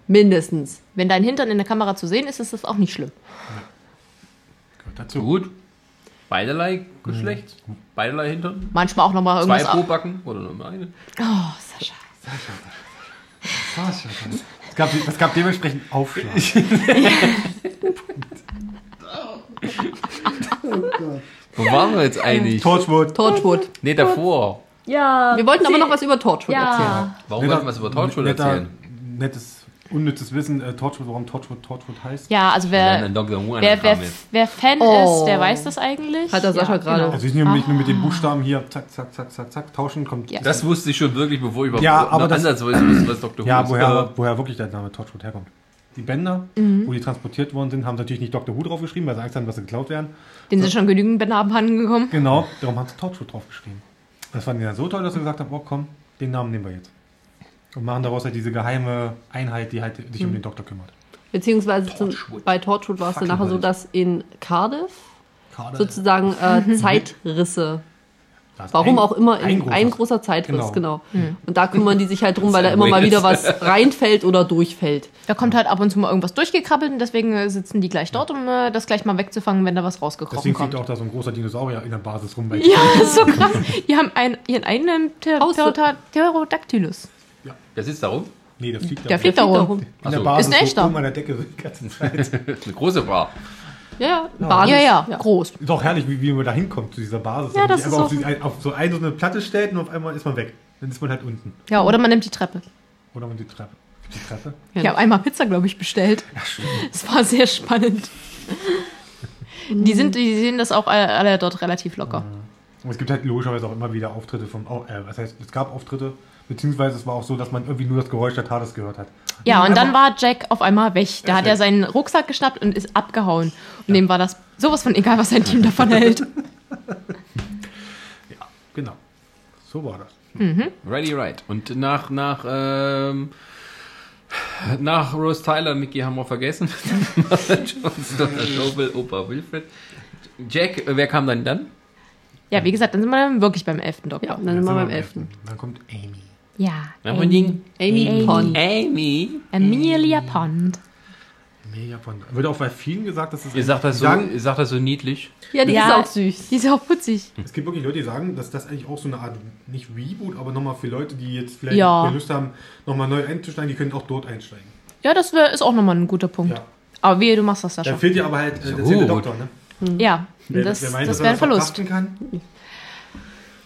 Mindestens. Wenn dein Hintern in der Kamera zu sehen ist, ist das auch nicht schlimm. gehört dazu. Gut. Beiderlei Geschlecht? Beiderlei Hintern? Manchmal auch nochmal Zwei irgendwas. pro ab- Backen? Oder nur eine? Oh, Sascha. Sascha, Es gab, es gab dementsprechend Aufschlag. Wo waren wir jetzt eigentlich? Torchwood. Torchwood. Nee, davor. Ja. Wir wollten aber noch was über Torchwood erzählen. Ja. Warum wollten wir was über Torchwood netter- erzählen? Nettes, unnützes Wissen, äh, Torchwood, warum Torchwood Torchwood heißt. Ja, also wer, wer, wer, wer Fan Oh. ist, der weiß das eigentlich. Hat der Sascha gerade. genau. Also ich nicht nur mit den Buchstaben hier, zack, zack, zack, zack, zack, tauschen kommt. Ja. Das wusste ich schon wirklich, bevor ich überhaupt Ja, aber das- ansatzweise wusste, was Who Ja, ist. woher, woher wirklich der Name Torchwood herkommt. Die Bänder, Mhm. wo die transportiert worden sind, haben natürlich nicht Dr. Who draufgeschrieben, weil sie Angst haben, dass sie geklaut werden. Den sind schon genügend Bänder abhanden gekommen. Genau, darum haben sie Torchwood draufgeschrieben. Das fanden die dann so toll, dass sie gesagt haben, oh komm, den Namen nehmen wir jetzt. Und machen daraus halt diese geheime Einheit, die halt sich Mhm. um den Doktor kümmert. Beziehungsweise zum, Torchwood. bei Torchwood war es dann nachher so, dass in Cardiff Gerade sozusagen äh, Zeitrisse, ist warum ein- auch immer, in, ein, großes- großer Zeitriss, genau. Genau. Und da kümmern die sich halt drum, weil da immer mal wieder was reinfällt oder durchfällt. Da kommt halt ab und zu mal irgendwas durchgekrabbelt und deswegen äh, sitzen die gleich dort, um äh, das gleich mal wegzufangen, wenn da was rausgekrochen Deswegen kommt. fliegt auch da so ein großer Dinosaurier in der Basis rum. Bei Ja, so krass. Die haben einen, ihren eigenen Pterodactylus. Der sitzt da rum. Nee, der fliegt da Der rum. fliegt da rum. in der so. Basis Ist ein echter. an der Decke so die ganze Zeit. Eine große Bar. Ja, ja, Basis. Ja, ja, groß. Ist auch herrlich, wie, wie man da hinkommt zu dieser Basis. Ja, das ist einfach auf, ein- auf so eine, so eine Platte stellt und auf einmal ist man weg. Dann ist man halt unten. Ja, oder man nimmt die Treppe. Oder man die Treppe. Die Treppe? Ja. Ich habe einmal Pizza, glaube ich, bestellt. Es war sehr spannend. Die, sind, die sehen das auch alle, alle dort relativ locker. Und es gibt halt logischerweise auch immer wieder Auftritte vom. Au- Äh, was heißt, es gab Auftritte, beziehungsweise es war auch so, dass man irgendwie nur das Geräusch der TARDIS gehört hat. Ja, und dann war Jack auf einmal weg. Da hat er seinen Rucksack geschnappt und ist abgehauen. Und dem war das sowas von egal, was sein Team davon hält. Genau. So war das. Ready, right. Und nach, nach, ähm, nach Rose Tyler, Mickey haben wir vergessen. Noble, Opa Wilfred. Jack, äh, wer kam dann dann? Ja, wie gesagt, dann sind wir dann wirklich beim elften Doktor. Ja, dann sind wir beim 11. Dann kommt Amy. Ja. Haben wir den Amy, Amy. Pond. Amy. Amelia Pond. Mega von. Wird auch bei vielen gesagt, dass es. Ihr sagt das so, sagen, ihr sagt das so niedlich. Ja, die Ja. ist auch süß. Die ist auch putzig. Es gibt wirklich Leute, die sagen, dass das eigentlich auch so eine Art, nicht Reboot, aber nochmal für Leute, die jetzt vielleicht Ja. Lust haben, nochmal neu einzusteigen, die können auch dort einsteigen. Ja, das wär, ist auch nochmal ein guter Punkt. Ja. Aber wehe, du machst das, Da Sascha. fehlt ja aber halt äh, der So. Doktor, ne? Ja, Wer, das, wer meint, das wäre ein Verlust.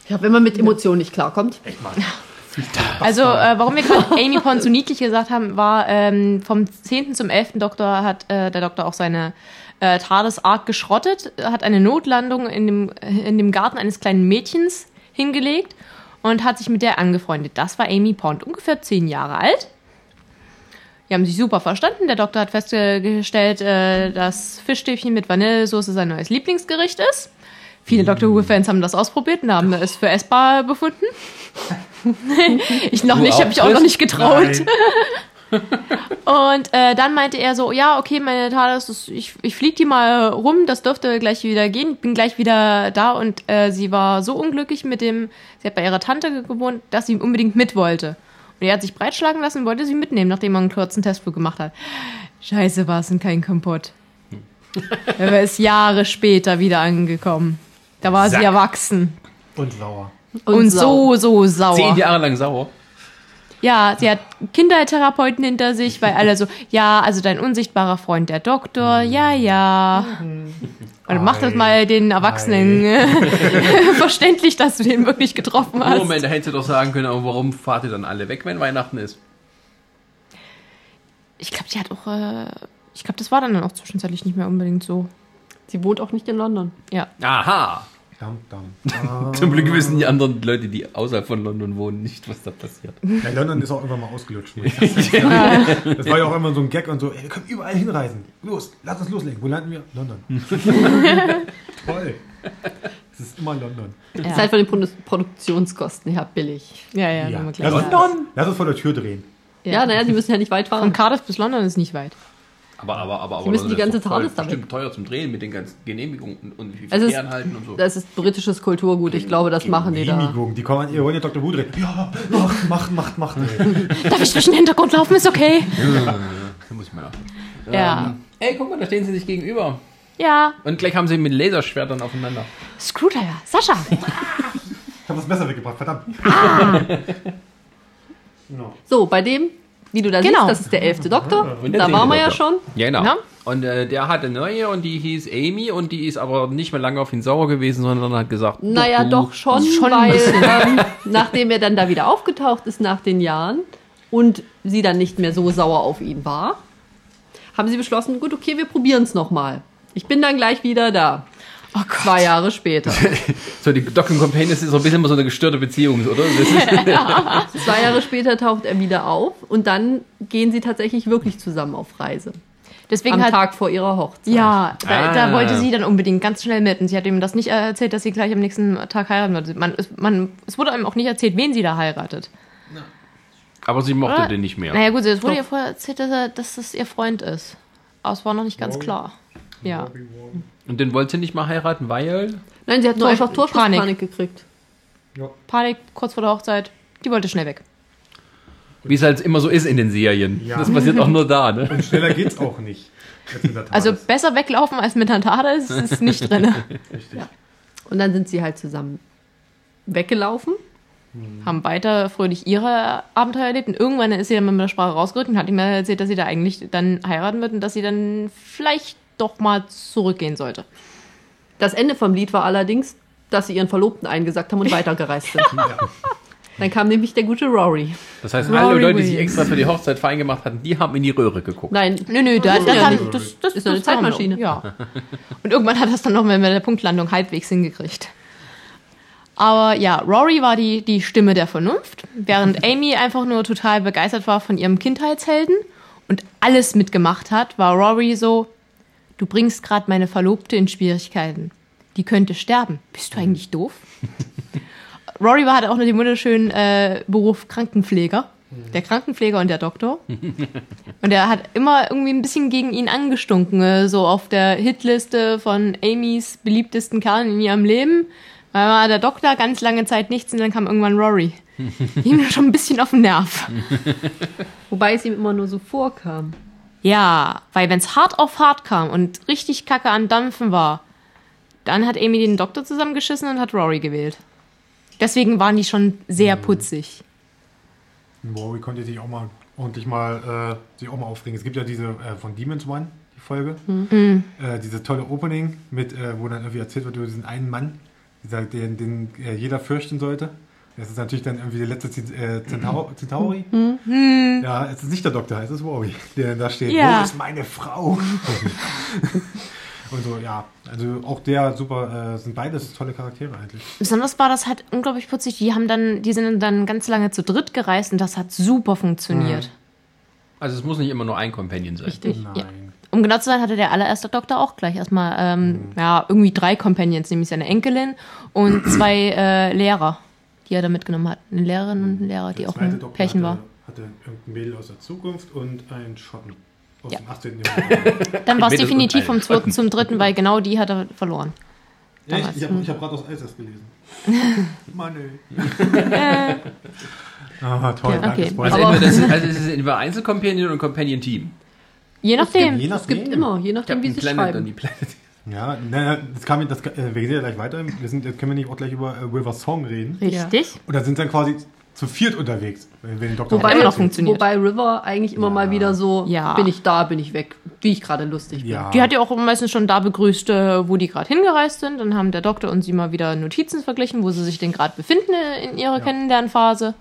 Ja, wenn man mit Emotionen nicht klarkommt. Echt mal. Also, äh, warum wir gerade Amy Pond so niedlich gesagt haben, war ähm, vom 10. zum 11. Doktor hat äh, der Doktor auch seine äh, TARDIS geschrottet, hat eine Notlandung in dem, in dem Garten eines kleinen Mädchens hingelegt und hat sich mit der angefreundet. Das war Amy Pond, ungefähr zehn Jahre alt. Die haben sich super verstanden. Der Doktor hat festgestellt, äh, dass Fischstäbchen mit Vanillesoße sein neues Lieblingsgericht ist. Viele Doctor Who-Fans haben das ausprobiert und haben es für essbar befunden. ich noch Du nicht, habe ich auch noch nicht getraut. Und äh, dann meinte er so, ja, okay, meine das, ich, ich fliege die mal rum, das dürfte gleich wieder gehen. Ich bin gleich wieder da und äh, sie war so unglücklich mit dem, sie hat bei ihrer Tante gewohnt, dass sie unbedingt mit wollte. Und er hat sich breitschlagen lassen und wollte sie mitnehmen, nachdem er einen kurzen Testflug gemacht hat. Scheiße, war es denn kein Kompott. Er ist Jahre später wieder angekommen. Da war Sack. sie erwachsen. Und sauer. Und, sau. so, so sauer. Zehn Jahre lang sauer. Ja, sie hat Kindertherapeuten hinter sich, weil alle so, ja, also dein unsichtbarer Freund, der Doktor, ja, ja. Und mach das mal den Erwachsenen verständlich, dass du den wirklich getroffen hast. Moment, da hättest du doch sagen können, aber warum fahrt ihr dann alle weg, wenn Weihnachten ist? Ich glaube, die hat auch, äh, ich glaube, das war dann auch zwischenzeitlich nicht mehr unbedingt so. Sie wohnt auch nicht in London. Ja. Aha. Dam, dam. Zum Glück wissen die anderen Leute, die außerhalb von London wohnen, nicht, was da passiert. Ja, London ist auch irgendwann mal ausgelutscht. sagen. Das war ja auch immer so ein Gag und so, ey, wir können überall hinreisen. Los, lass uns loslegen. Wo landen wir? London. Toll. Es ist immer London. Das Ja. ist halt von den Produ Produktionskosten her billig. Ja, ja, Ja. Lass, uns, London? lass uns vor der Tür drehen. Ja, naja, sie müssen ja nicht weit Von fahren. Ah. Cardiff bis London ist nicht weit. Aber, aber, aber, aber. Sie müssen die ganze ist doch voll TARDIS da bestimmt teuer zum Drehen mit den ganzen Genehmigungen und, und wie viel Also es- Verkehr halten und so. Das ist britisches Kulturgut. Ich glaube, das machen die da. Genehmigung. Die kommen an, ihr wollt ja Dr. Who drehen. Ja, macht, macht, macht, macht. Ey. Darf ich durch den Hintergrund laufen? Ist okay. Da muss ich mal nach. Ja. Ähm, ey, guck mal, da stehen sie sich gegenüber. Ja. Und gleich haben sie mit Laserschwertern aufeinander. Screwdriver. Sascha. Ich habe das Messer weggebracht, verdammt. no. So, bei dem, wie du da Genau. siehst, das ist der elfte Doktor. Und Da waren wir ja schon. Ja, genau. Ja. Und äh, der hatte eine neue und die hieß Amy und die ist aber nicht mehr lange auf ihn sauer gewesen, sondern hat gesagt, Naja, du, doch schon, Schon weil ähm, nachdem er dann da wieder aufgetaucht ist nach den Jahren und sie dann nicht mehr so sauer auf ihn war, haben sie beschlossen, gut, okay, wir probieren es nochmal. Ich bin dann gleich wieder da. Oh Gott. Zwei Jahre später. So, die Doc and Companion ist so ein bisschen immer so eine gestörte Beziehung, oder? Ist, Zwei Jahre später taucht er wieder auf und dann gehen sie tatsächlich wirklich zusammen auf Reise. Deswegen Am hat Tag vor ihrer Hochzeit. Ja, da, da Ah. wollte sie dann unbedingt ganz schnell mit. Und sie hat ihm das nicht erzählt, dass sie gleich am nächsten Tag heiraten würde. Man, es- man, es wurde einem auch nicht erzählt, wen sie da heiratet. aber sie mochte Oder? den nicht mehr. Naja, gut, es wurde Doch. ihr vorher erzählt, dass, er, dass das ihr Freund ist. Aber es war noch nicht ganz klar. Ja. Und den wollte sie nicht mal heiraten, weil... Nein, sie hat nur einfach Torschlusspanik Panik. gekriegt. Panik kurz vor der Hochzeit. Die wollte schnell weg. Wie es halt immer so ist in den Serien. Ja. Das passiert auch nur da, ne? Und schneller geht's auch nicht. Als Also besser weglaufen als mit Tantades ist nicht drin. Richtig. Und dann sind sie halt zusammen weggelaufen. Haben weiter fröhlich ihre Abenteuer erlebt. Und irgendwann ist sie dann mit der Sprache rausgeritten und hat ihm erzählt, dass sie da eigentlich dann heiraten wird und dass sie dann vielleicht doch mal zurückgehen sollte. Das Ende vom Lied war allerdings, dass sie ihren Verlobten eingesackt haben und weitergereist sind. Dann kam nämlich der gute Rory. Das heißt, Rory alle Leute, die sich extra für die Hochzeit fein gemacht hatten, die haben in die Röhre geguckt. Nein, Nö, nö, da, Das das, ist ja hat- nicht- das, das ist eine Zeitmaschine. Ja. Und irgendwann hat das dann noch mal mit der Punktlandung halbwegs hingekriegt. Aber ja, Rory war die, die Stimme der Vernunft, während Amy einfach nur total begeistert war von ihrem Kindheitshelden und alles mitgemacht hat, war Rory so, du bringst gerade meine Verlobte in Schwierigkeiten. Die könnte sterben. Bist du eigentlich doof? Rory war, hatte auch noch den wunderschönen äh, Beruf Krankenpfleger. Der Krankenpfleger und der Doktor. Und er hat immer irgendwie ein bisschen gegen ihn angestunken. äh, So auf der Hitliste von Amys beliebtesten Kerlen in ihrem Leben. Da war der Doktor ganz lange Zeit nichts und dann kam irgendwann Rory. Ihm schon ein bisschen auf den Nerv. wobei es ihm immer nur so vorkam. Ja, weil wenn es hart auf hart kam und richtig kacke an Dampfen war, dann hat Amy den Doktor zusammengeschissen und hat Rory gewählt. Deswegen waren die schon sehr putzig. Rory konnte sich auch mal ordentlich mal, äh, sich auch mal aufregen. Es gibt ja diese äh, von Demons One, die Folge. Äh, diese tolle Opening, mit, äh, wo dann irgendwie erzählt wird über diesen einen Mann, den, den äh, jeder fürchten sollte. Das ist natürlich dann irgendwie der letzte Zent- äh, Zentau Centauri. Ja, es ist nicht der Doktor, es ist Rory, der da steht. Ja. Wo ist meine Frau? Und so, ja. Also auch der super, äh, sind beides tolle Charaktere eigentlich. Besonders war das halt unglaublich putzig. Die haben dann, die sind dann ganz lange zu dritt gereist und das hat super funktioniert. Also es muss nicht immer nur ein Companion sein. Richtig. Nein. Ja. Um genau zu sein, hatte der allererste Doktor auch gleich erstmal, ähm, ja, irgendwie drei Companions, nämlich seine Enkelin und zwei äh, Lehrer, die er da mitgenommen hat. Eine Lehrerin und ein Lehrer, die auch ein Doktor Pärchen hatte, war. hatte irgendein Mädel aus der Zukunft und einen Schotten aus Ja. dem 18. Jahrhundert. Dann war es definitiv vom ein zweiten zum dritten, weil genau die hat er verloren. ja, ich ich habe ich hab gerade aus Eis erst gelesen. Mann, ey. ah, toll, Ja, danke. okay. Spoiler. Also, entweder, das ist, also es ist entweder Einzelcompanion und Companion-Team. Je nachdem. Je Es gibt nachdem. immer, je nachdem, wie sie Planet und schreiben. Ja, na, das kam, das, äh, wir gehen ja gleich weiter. Wir sind, jetzt können wir nicht auch gleich über äh, River Song reden. Richtig. Und da sind dann quasi zu viert unterwegs, wenn wir den Doktor Wobei, immer noch funktioniert. wobei River eigentlich immer mal wieder so, Ja. bin ich da, bin ich weg, wie ich gerade lustig bin. Ja. Die hat ja auch meistens schon da begrüßt, äh, wo die gerade hingereist sind. Dann haben der Doktor und sie mal wieder Notizen verglichen, wo sie sich denn gerade befinden äh, in ihrer Kennenlernphase.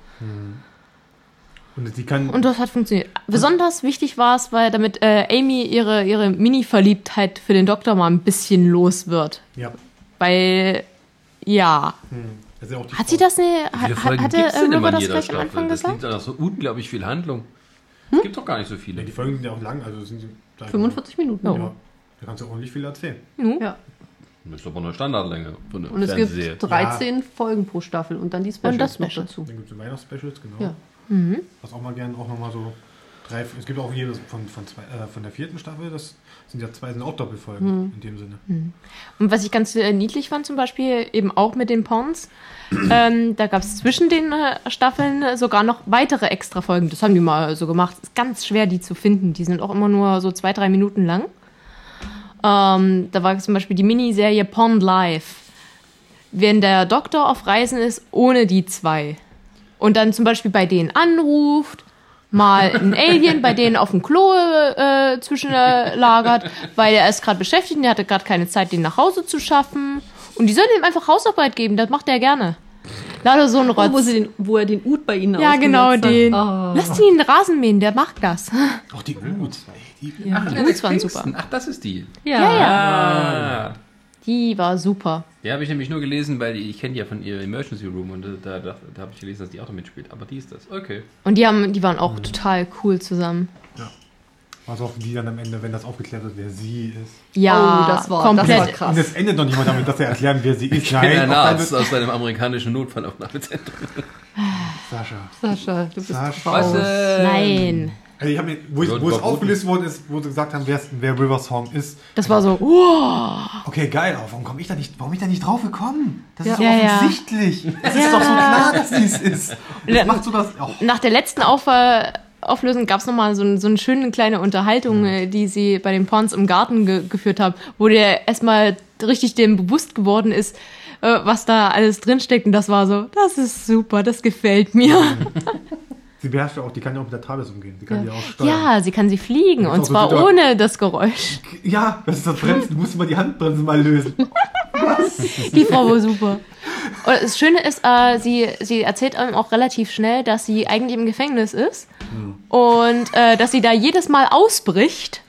Und sie kann. Und das hat funktioniert. Besonders wichtig war es, weil damit äh, Amy ihre, ihre Mini-Verliebtheit für den Doktor mal ein bisschen los wird. ja. Weil, ja. Das ja auch die Hat Frau. sie das ne, hat, hatte River das gleich am? Anfang Das gesagt? klingt doch so unglaublich viel Handlung. Es gibt doch gar nicht so Ja, viele. die Folgen sind ja auch lang, also sind sie. 45 Minuten. Oh. Ja. Da kannst du ordentlich viel erzählen. Ja. Das ist aber eine Standardlänge von einer Und es Fernsehserie. gibt 13 Folgen pro Staffel und dann die Specials Und das noch Special. dazu. Dann gibt es Weihnachtsspecials, genau. Ja. Was auch mal gern auch nochmal so drei. Es gibt auch jedes von, von, zwei, äh, von der vierten Staffel, das sind ja zwei sind auch Doppelfolgen in dem Sinne. Und was ich ganz äh, niedlich fand, zum Beispiel eben auch mit den Pawns, ähm, da gab es zwischen den äh, Staffeln sogar noch weitere Extra-Folgen. Das haben die mal so gemacht. Ist ganz schwer, die zu finden. Die sind auch immer nur so zwei, drei Minuten lang. Ähm, da war zum Beispiel die Miniserie Pond Live. Wenn der Doktor auf Reisen ist, ohne die zwei. Und dann zum Beispiel bei denen anruft, mal ein Alien bei denen auf dem Klo äh, zwischenlagert, weil er ist gerade beschäftigt und er hatte gerade keine Zeit, den nach Hause zu schaffen. Und die sollen ihm einfach Hausarbeit geben, das macht er gerne. Leider so ein Rotz. Oh, wo, sie den, wo er den Ut bei ihnen ja, genau, den. Oh. Lass ihn den Rasen mähen, der mag das. Auch die Ut. ey, Die, Ja, Ach, die Uts waren super. Ach, das ist die. Ja. Ja, ja. Die war super. Die habe ich nämlich nur gelesen, weil ich kenne die ja von ihr Emergency Room und äh, da, da, da habe ich gelesen, dass die auch noch mitspielt. Aber die ist das. Okay. Und die, haben, die waren auch total cool zusammen. Was auch die dann am Ende, wenn das aufgeklärt wird, wer sie ist. Ja, Oh, das war- komplett. das war krass. Und es endet noch niemand damit, dass er erklären, wer sie ist. Ich bin ein Arzt aus seinem amerikanischen Notfallaufnahmezentrum. Sascha. Sascha, du bist Sascha. raus. Nein. Also ich hab mir, wo, ich, wo es aufgelöst worden ist, wo sie gesagt haben, wer, wer River Song ist. Das war so, wow. Okay, geil, aber warum komme ich da nicht, warum bin ich da nicht drauf gekommen? Das Ja. ist so Ja, offensichtlich. Es Ja. ist doch so klar, dass sie es ist. Das macht so das. Oh. Nach der letzten Auf Auflösung gab es nochmal so, ein, so eine schöne kleine Unterhaltung, äh, die sie bei den Pawns im Garten ge geführt haben, wo der erstmal richtig dem bewusst geworden ist, äh, was da alles drinsteckt. Und das war so, das ist super, das gefällt mir. Sie beherrscht ja auch, die kann ja auch mit der TARDIS umgehen. Die kann ja, auch steuern. Ja, sie kann sie fliegen und so zwar total- ohne das Geräusch. Ja, das ist das Bremsen. Du musst mal die Handbremse mal lösen. Die Frau war super. Und das Schöne ist, äh, sie, sie erzählt einem auch relativ schnell, dass sie eigentlich im Gefängnis ist und äh, dass sie da jedes Mal ausbricht.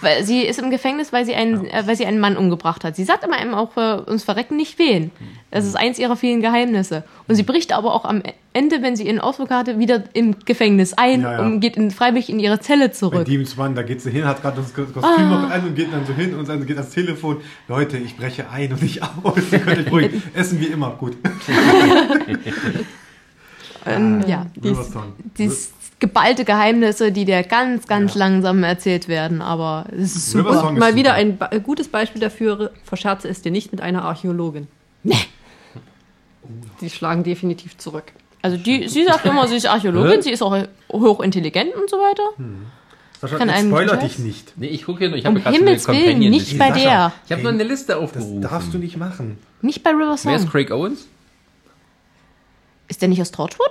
Weil sie ist im Gefängnis, weil sie einen, äh, weil sie einen Mann umgebracht hat. Sie sagt aber einem auch, äh, uns verrecken nicht wen. Das ist eins ihrer vielen Geheimnisse. Und sie bricht aber auch am Ende, wenn sie ihren Ausflug hatte, wieder im Gefängnis ein Ja, ja. und geht in, freiwillig in ihre Zelle Bei zurück. Demons One, da geht sie hin, hat gerade das Kostüm Ah. noch an und geht dann so hin und dann geht ans Telefon. Leute, ich breche ein und nicht aus. Ihr könnt euch ruhig essen wie immer. Gut. Ähm, ja, die ist, die ist geballte Geheimnisse, die dir ganz, ganz Ja. langsam erzählt werden. Aber es ist super. Ist Mal wieder ein ba- gutes Beispiel dafür, verscherze es dir nicht mit einer Archäologin. Nee. Die schlagen definitiv zurück. Also die, sie sagt immer, sie ist Archäologin, Hä? sie ist auch hochintelligent und so weiter. Sascha, Kann jetzt spoiler dich nicht. Nee, ich gucke hier nur. Ich Um habe gerade Himmels Willen, nicht bei Sascha, der. Ich habe nur eine Liste Das aufgerufen. darfst du nicht machen. Nicht bei River Wer ist. Craig Owens? Ist der nicht aus Torchwood?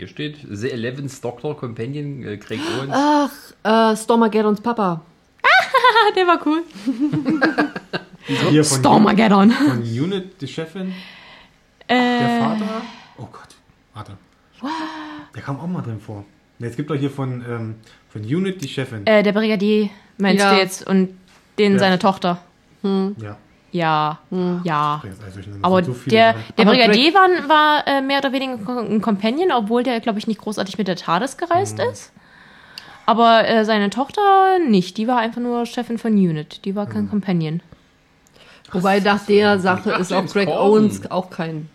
Hier steht The Eleventh Doctor Companion, äh, Craig Owens. Ach, äh, Stormageddons Papa. Ah, der war cool. Hier von, Stormageddon. von Unit, die Chefin, der Äh, Vater. Oh Gott, warte. Der kam auch mal drin vor. Ne, Es gibt doch hier von, ähm, von Unit die Chefin. äh, der Brigadier, meinst Ja. du jetzt? Und den Ja. seine Tochter. Ja, Ja, ja. alles durcheinander. Aber so der, der Aber Brigadier war, war äh, mehr oder weniger ein Companion, obwohl der, glaube ich, nicht großartig mit der TARDIS gereist Mhm. ist. Aber äh, seine Tochter nicht. Die war einfach nur Chefin von Unit. Die war kein Mhm. Companion. Wobei nach der Sache Ach, ist auch Greg. Owens auch kein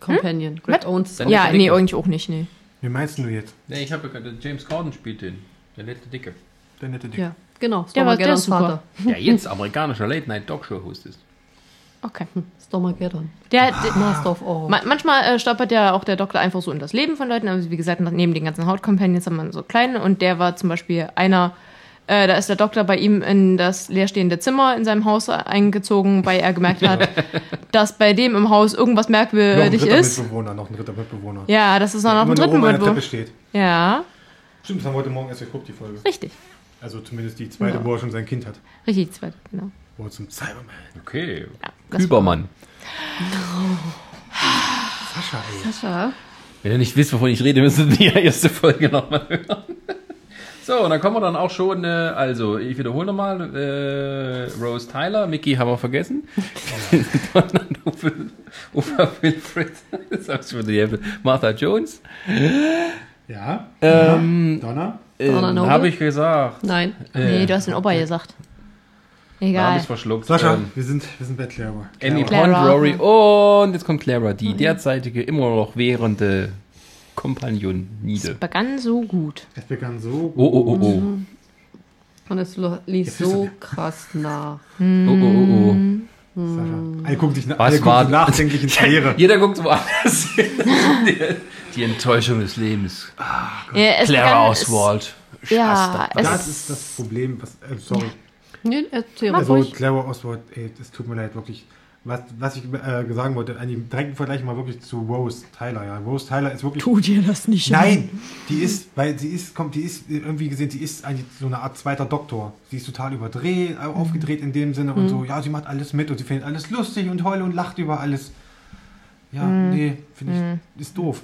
Companion. Greg Was? Owens ist auch Ja, nee, Dicke. eigentlich auch nicht, nee. Wie meinst du jetzt? Nee, ich habe James Corden spielt den. Der nette Dicke. Der nette Dick. Ja, genau. Der war- Stormageddons super. Der jetzt amerikanischer Late Night Dog Show Host ist. Okay. Stormageddon. Der, der, Master of All. ma manchmal äh, stolpert ja auch der Doktor einfach so in das Leben von Leuten. Also wie gesagt, neben den ganzen Hautcompanions hat man so kleine. Und der war zum Beispiel einer, Äh, da ist der Doktor bei ihm in das leerstehende Zimmer in seinem Haus eingezogen, weil er gemerkt hat, dass bei dem im Haus irgendwas Noch ein merkwürdig dritter ist. Mitbewohner, noch ein dritter Mitbewohner. Ja, das ist noch dritten oben an der Mitbewohner. Steht. Ja, Stimmt, das haben wir heute Morgen erst geguckt, die Folge. richtig. Also zumindest die zweite, Ja. wo er schon sein Kind hat. Richtig, zweit, genau. Wo er zum Cyberman. Okay. Ja, Übermann. Sascha, ey. Sascha. Wenn ihr nicht wisst, wovon ich rede, müsst ihr die erste Folge nochmal hören. So, und dann kommen wir dann auch schon, äh, also ich wiederhole nochmal, äh, Rose Tyler, Mickey haben wir vergessen. Donald Uwe, Wilfred, das die Hälfte. Martha Jones. Ja. Ähm, Donner. Ähm, habe ich gesagt. Nein. Nee, du hast den Opa gesagt. Da habe Egal. ich verschluckt. Sascha, Ähm, wir sind, wir sind bei Clara. Clara. Pond. Rory und jetzt kommt Clara, die derzeitige immer noch währende Kompagnon-Nide. Es begann so gut. Es begann so. Oh, oh, oh, oh. Und es du so krass nach. Oh, oh, oh, oh. Sascha. Alle gucken na- Was alle gucken nachdenklich ins Leere. Jeder guckt woanders hin. Die, Enttäuschung des Lebens. Ja, es Clara begann- es- Oswald. Ja, es Das ist das Problem, was, äh, sorry. Nee, erzähl. Also ruhig. Clara Oswald, ey, das tut mir leid, wirklich. Was, was ich äh, sagen wollte, an dem direkten Vergleich mal wirklich zu Rose Tyler, ja. Rose Tyler ist wirklich. Tu dir das nicht Nein, die ist, weil sie ist, kommt, die ist irgendwie gesehen, sie ist eigentlich so eine Art zweiter Doktor. Sie ist total überdreht, äh, aufgedreht in dem Sinne und so, ja, sie macht alles mit und sie findet alles lustig und heult und lacht über alles. Ja, nee, finde ich, ist doof.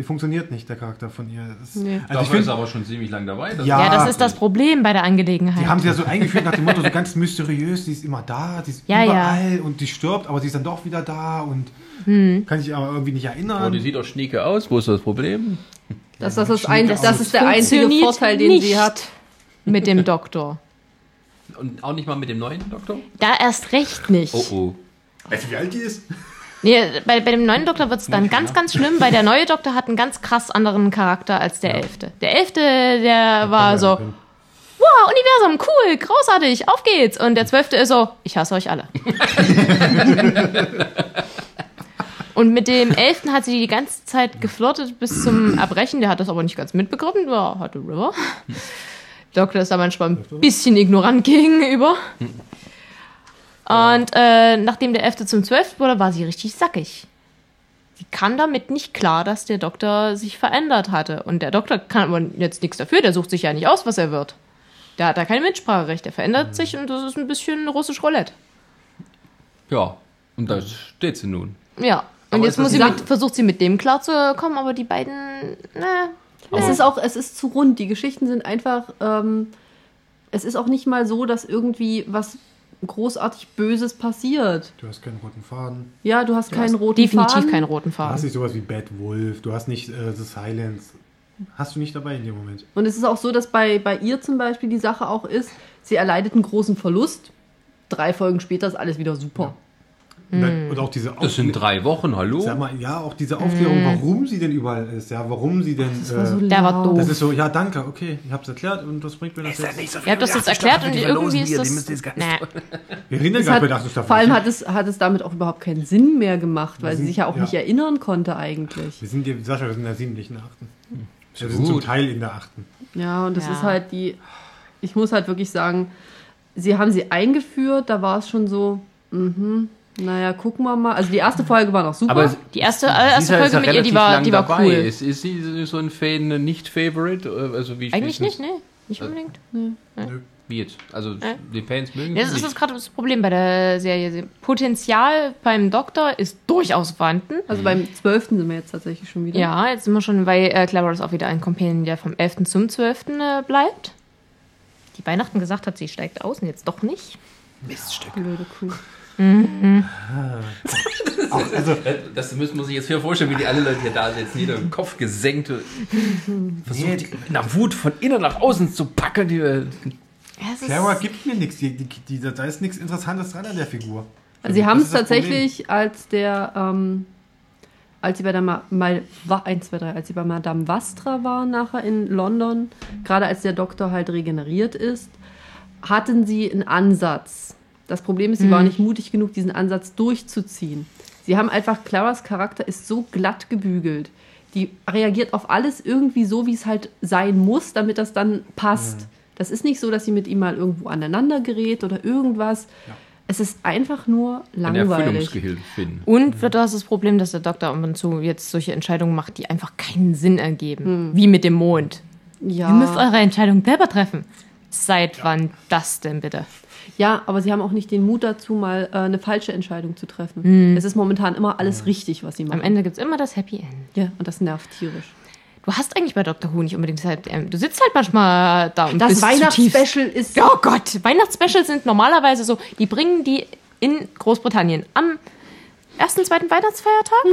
Die funktioniert nicht, der Charakter von ihr. Das, Nee. Also ich Dafür find, ist aber schon ziemlich lang dabei. Das Ja, Ja, das ist das Problem bei der Angelegenheit. die haben sie ja so eingeführt nach dem Motto, so ganz mysteriös, sie ist immer da, sie ist Ja, ja. überall und die stirbt, aber sie ist dann doch wieder da und kann sich aber irgendwie nicht erinnern. Oh, die sieht doch schnieke aus. Wo ist das Problem? Das, das, ist, ein, das ist der einzige Vorteil, den sie hat. mit dem Doktor. Und auch nicht mal mit dem neuen Doktor? Da erst recht nicht. Oh, oh. Weißt du, wie alt die ist? Nee, bei, bei dem neuen Doktor wird es dann ganz, ganz schlimm, weil der neue Doktor hat einen ganz krass anderen Charakter als der Elfte. Der Elfte, der war so, wow, Universum, cool, großartig, auf geht's. Und der Zwölfte ist so, ich hasse euch alle. Und mit dem Elften hat sie die ganze Zeit geflirtet bis zum Erbrechen. Der hat das aber nicht ganz mitbegriffen. Ja, hatte River. Doktor ist da manchmal ein bisschen ignorant gegenüber. Und äh, nachdem der 11. zum 12. wurde, war sie richtig sackig. Sie kam damit nicht klar, dass der Doktor sich verändert hatte. Und der Doktor kann aber jetzt nichts dafür, der sucht sich ja nicht aus, was er wird. Der hat da kein Mitspracherecht, der verändert sich und das ist ein bisschen russisch Roulette. Ja, und da steht sie nun. Ja. Und Aber jetzt muss sie mit, versucht sie mit dem klarzukommen, aber die beiden, ne, Es ist auch, es ist zu rund. Die Geschichten sind einfach, ähm, es ist auch nicht mal so, dass irgendwie was großartig Böses passiert. Du hast keinen roten Faden. Ja, du hast keinen roten definitiv Faden. keinen roten Du hast Faden. nicht sowas wie Bad Wolf, du hast nicht äh, The Silence. Hast du nicht dabei in dem Moment. Und es ist auch so, dass bei, bei ihr zum Beispiel die Sache auch ist, sie erleidet einen großen Verlust. Drei Folgen später ist alles wieder super. Und, dann, und auch diese Das sind drei Wochen, hallo? Sag mal, ja, auch diese Aufklärung, warum sie denn überall ist, ja, warum sie denn. äh, Der war doof. das ist so, ja, danke, okay, ich hab's erklärt und was bringt mir das jetzt? Ihr habt das jetzt erklärt und irgendwie ist das. Nee. Wir reden ja gerade bei der Staffel. vor allem hat es, hat es damit auch überhaupt keinen Sinn mehr gemacht, weil sie sind- sich ja auch ja. nicht erinnern konnte eigentlich. Wir sind, ja- Sascha, wir sind in der sieben, nicht in der achten. Wir gut. sind zum Teil in der achten. Ja, und das Ja. ist halt die, ich muss halt wirklich sagen, sie haben sie eingeführt, da war es schon so, mhm, naja, gucken wir mal. Also die erste Folge war noch super. Aber Die erste, ja- ist Folge ja mit ihr, die war, die war dabei. cool. Ist, ist sie so ein Fan, ein Nicht-Favorite? Äh, Also wie, Eigentlich nicht, ne? Nicht unbedingt. Nö. Wie jetzt? Also Äh? die Fans mögen Das sie ist nicht. jetzt gerade das Problem bei der Serie. Potenzial beim Doktor ist durchaus vorhanden. also beim 12. sind wir jetzt tatsächlich schon wieder. Ja, jetzt sind wir schon, weil äh, Clara ist auch wieder ein Companion, der vom 11. zum 12. Äh, bleibt. Die Weihnachten gesagt hat, sie steigt aus und jetzt doch nicht. Miststück. Blöde Kuh. Auch, also, Das müssen wir sich jetzt hier vorstellen, wie die alle Leute hier da sitzen, jeder im Kopf gesenkt. Versucht die in der Wut von innen nach außen zu packen. Die, äh, Clara gibt mir nichts. Die, die, die, da ist nichts Interessantes dran an der Figur. Also sie Das haben es tatsächlich, als der, ähm, als sie bei der Ma mal, wa- 1, 2, 3, als sie bei Madame Vastra war nachher in London, gerade als der Doktor halt regeneriert ist, hatten sie einen Ansatz. Das Problem ist, sie war nicht mutig genug, diesen Ansatz durchzuziehen. Sie haben einfach, Claras Charakter ist so glatt gebügelt. Die reagiert auf alles irgendwie so, wie es halt sein muss, damit das dann passt. Das ist nicht so, dass sie mit ihm mal irgendwo aneinander gerät oder irgendwas. Es ist einfach nur langweilig. Erfüllungsgehilfe finden. Und wird das das Problem, dass der Doktor ab und zu jetzt solche Entscheidungen macht, die einfach keinen Sinn ergeben. Hm. Wie mit dem Mond. Ja. Ihr müsst eure Entscheidung selber treffen. Seit wann das denn bitte? Ja, aber sie haben auch nicht den Mut dazu, mal äh, eine falsche Entscheidung zu treffen. Es ist momentan immer alles richtig, was sie machen. Am Ende gibt es immer das Happy End. Ja, und das nervt tierisch. Du hast eigentlich bei Dr. Who nicht unbedingt Zeit. ähm, Du sitzt halt manchmal da und Das bist zutiefst- Weihnachtsspecial ist. Oh Gott, Weihnachtsspecials sind normalerweise so, die bringen die in Großbritannien am ersten, zweiten Weihnachtsfeiertag. Mhm.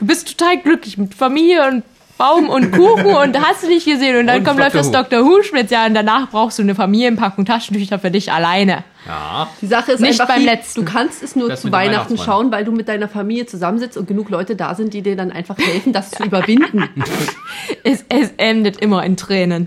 Du bist total glücklich mit Familie und Baum und Kuchen und hast du nicht gesehen. Und dann Und kommt läuft Dr. das Who. Dr. Who-Spezial und danach brauchst du eine Familienpackung Taschentücher für dich alleine. Ja. Die Sache ist Nicht einfach beim letzten. du kannst es nur Das zu Weihnachten schauen, weil du mit deiner Familie zusammensitzt und genug Leute da sind, die dir dann einfach helfen, das zu überwinden. Es, es endet immer in Tränen.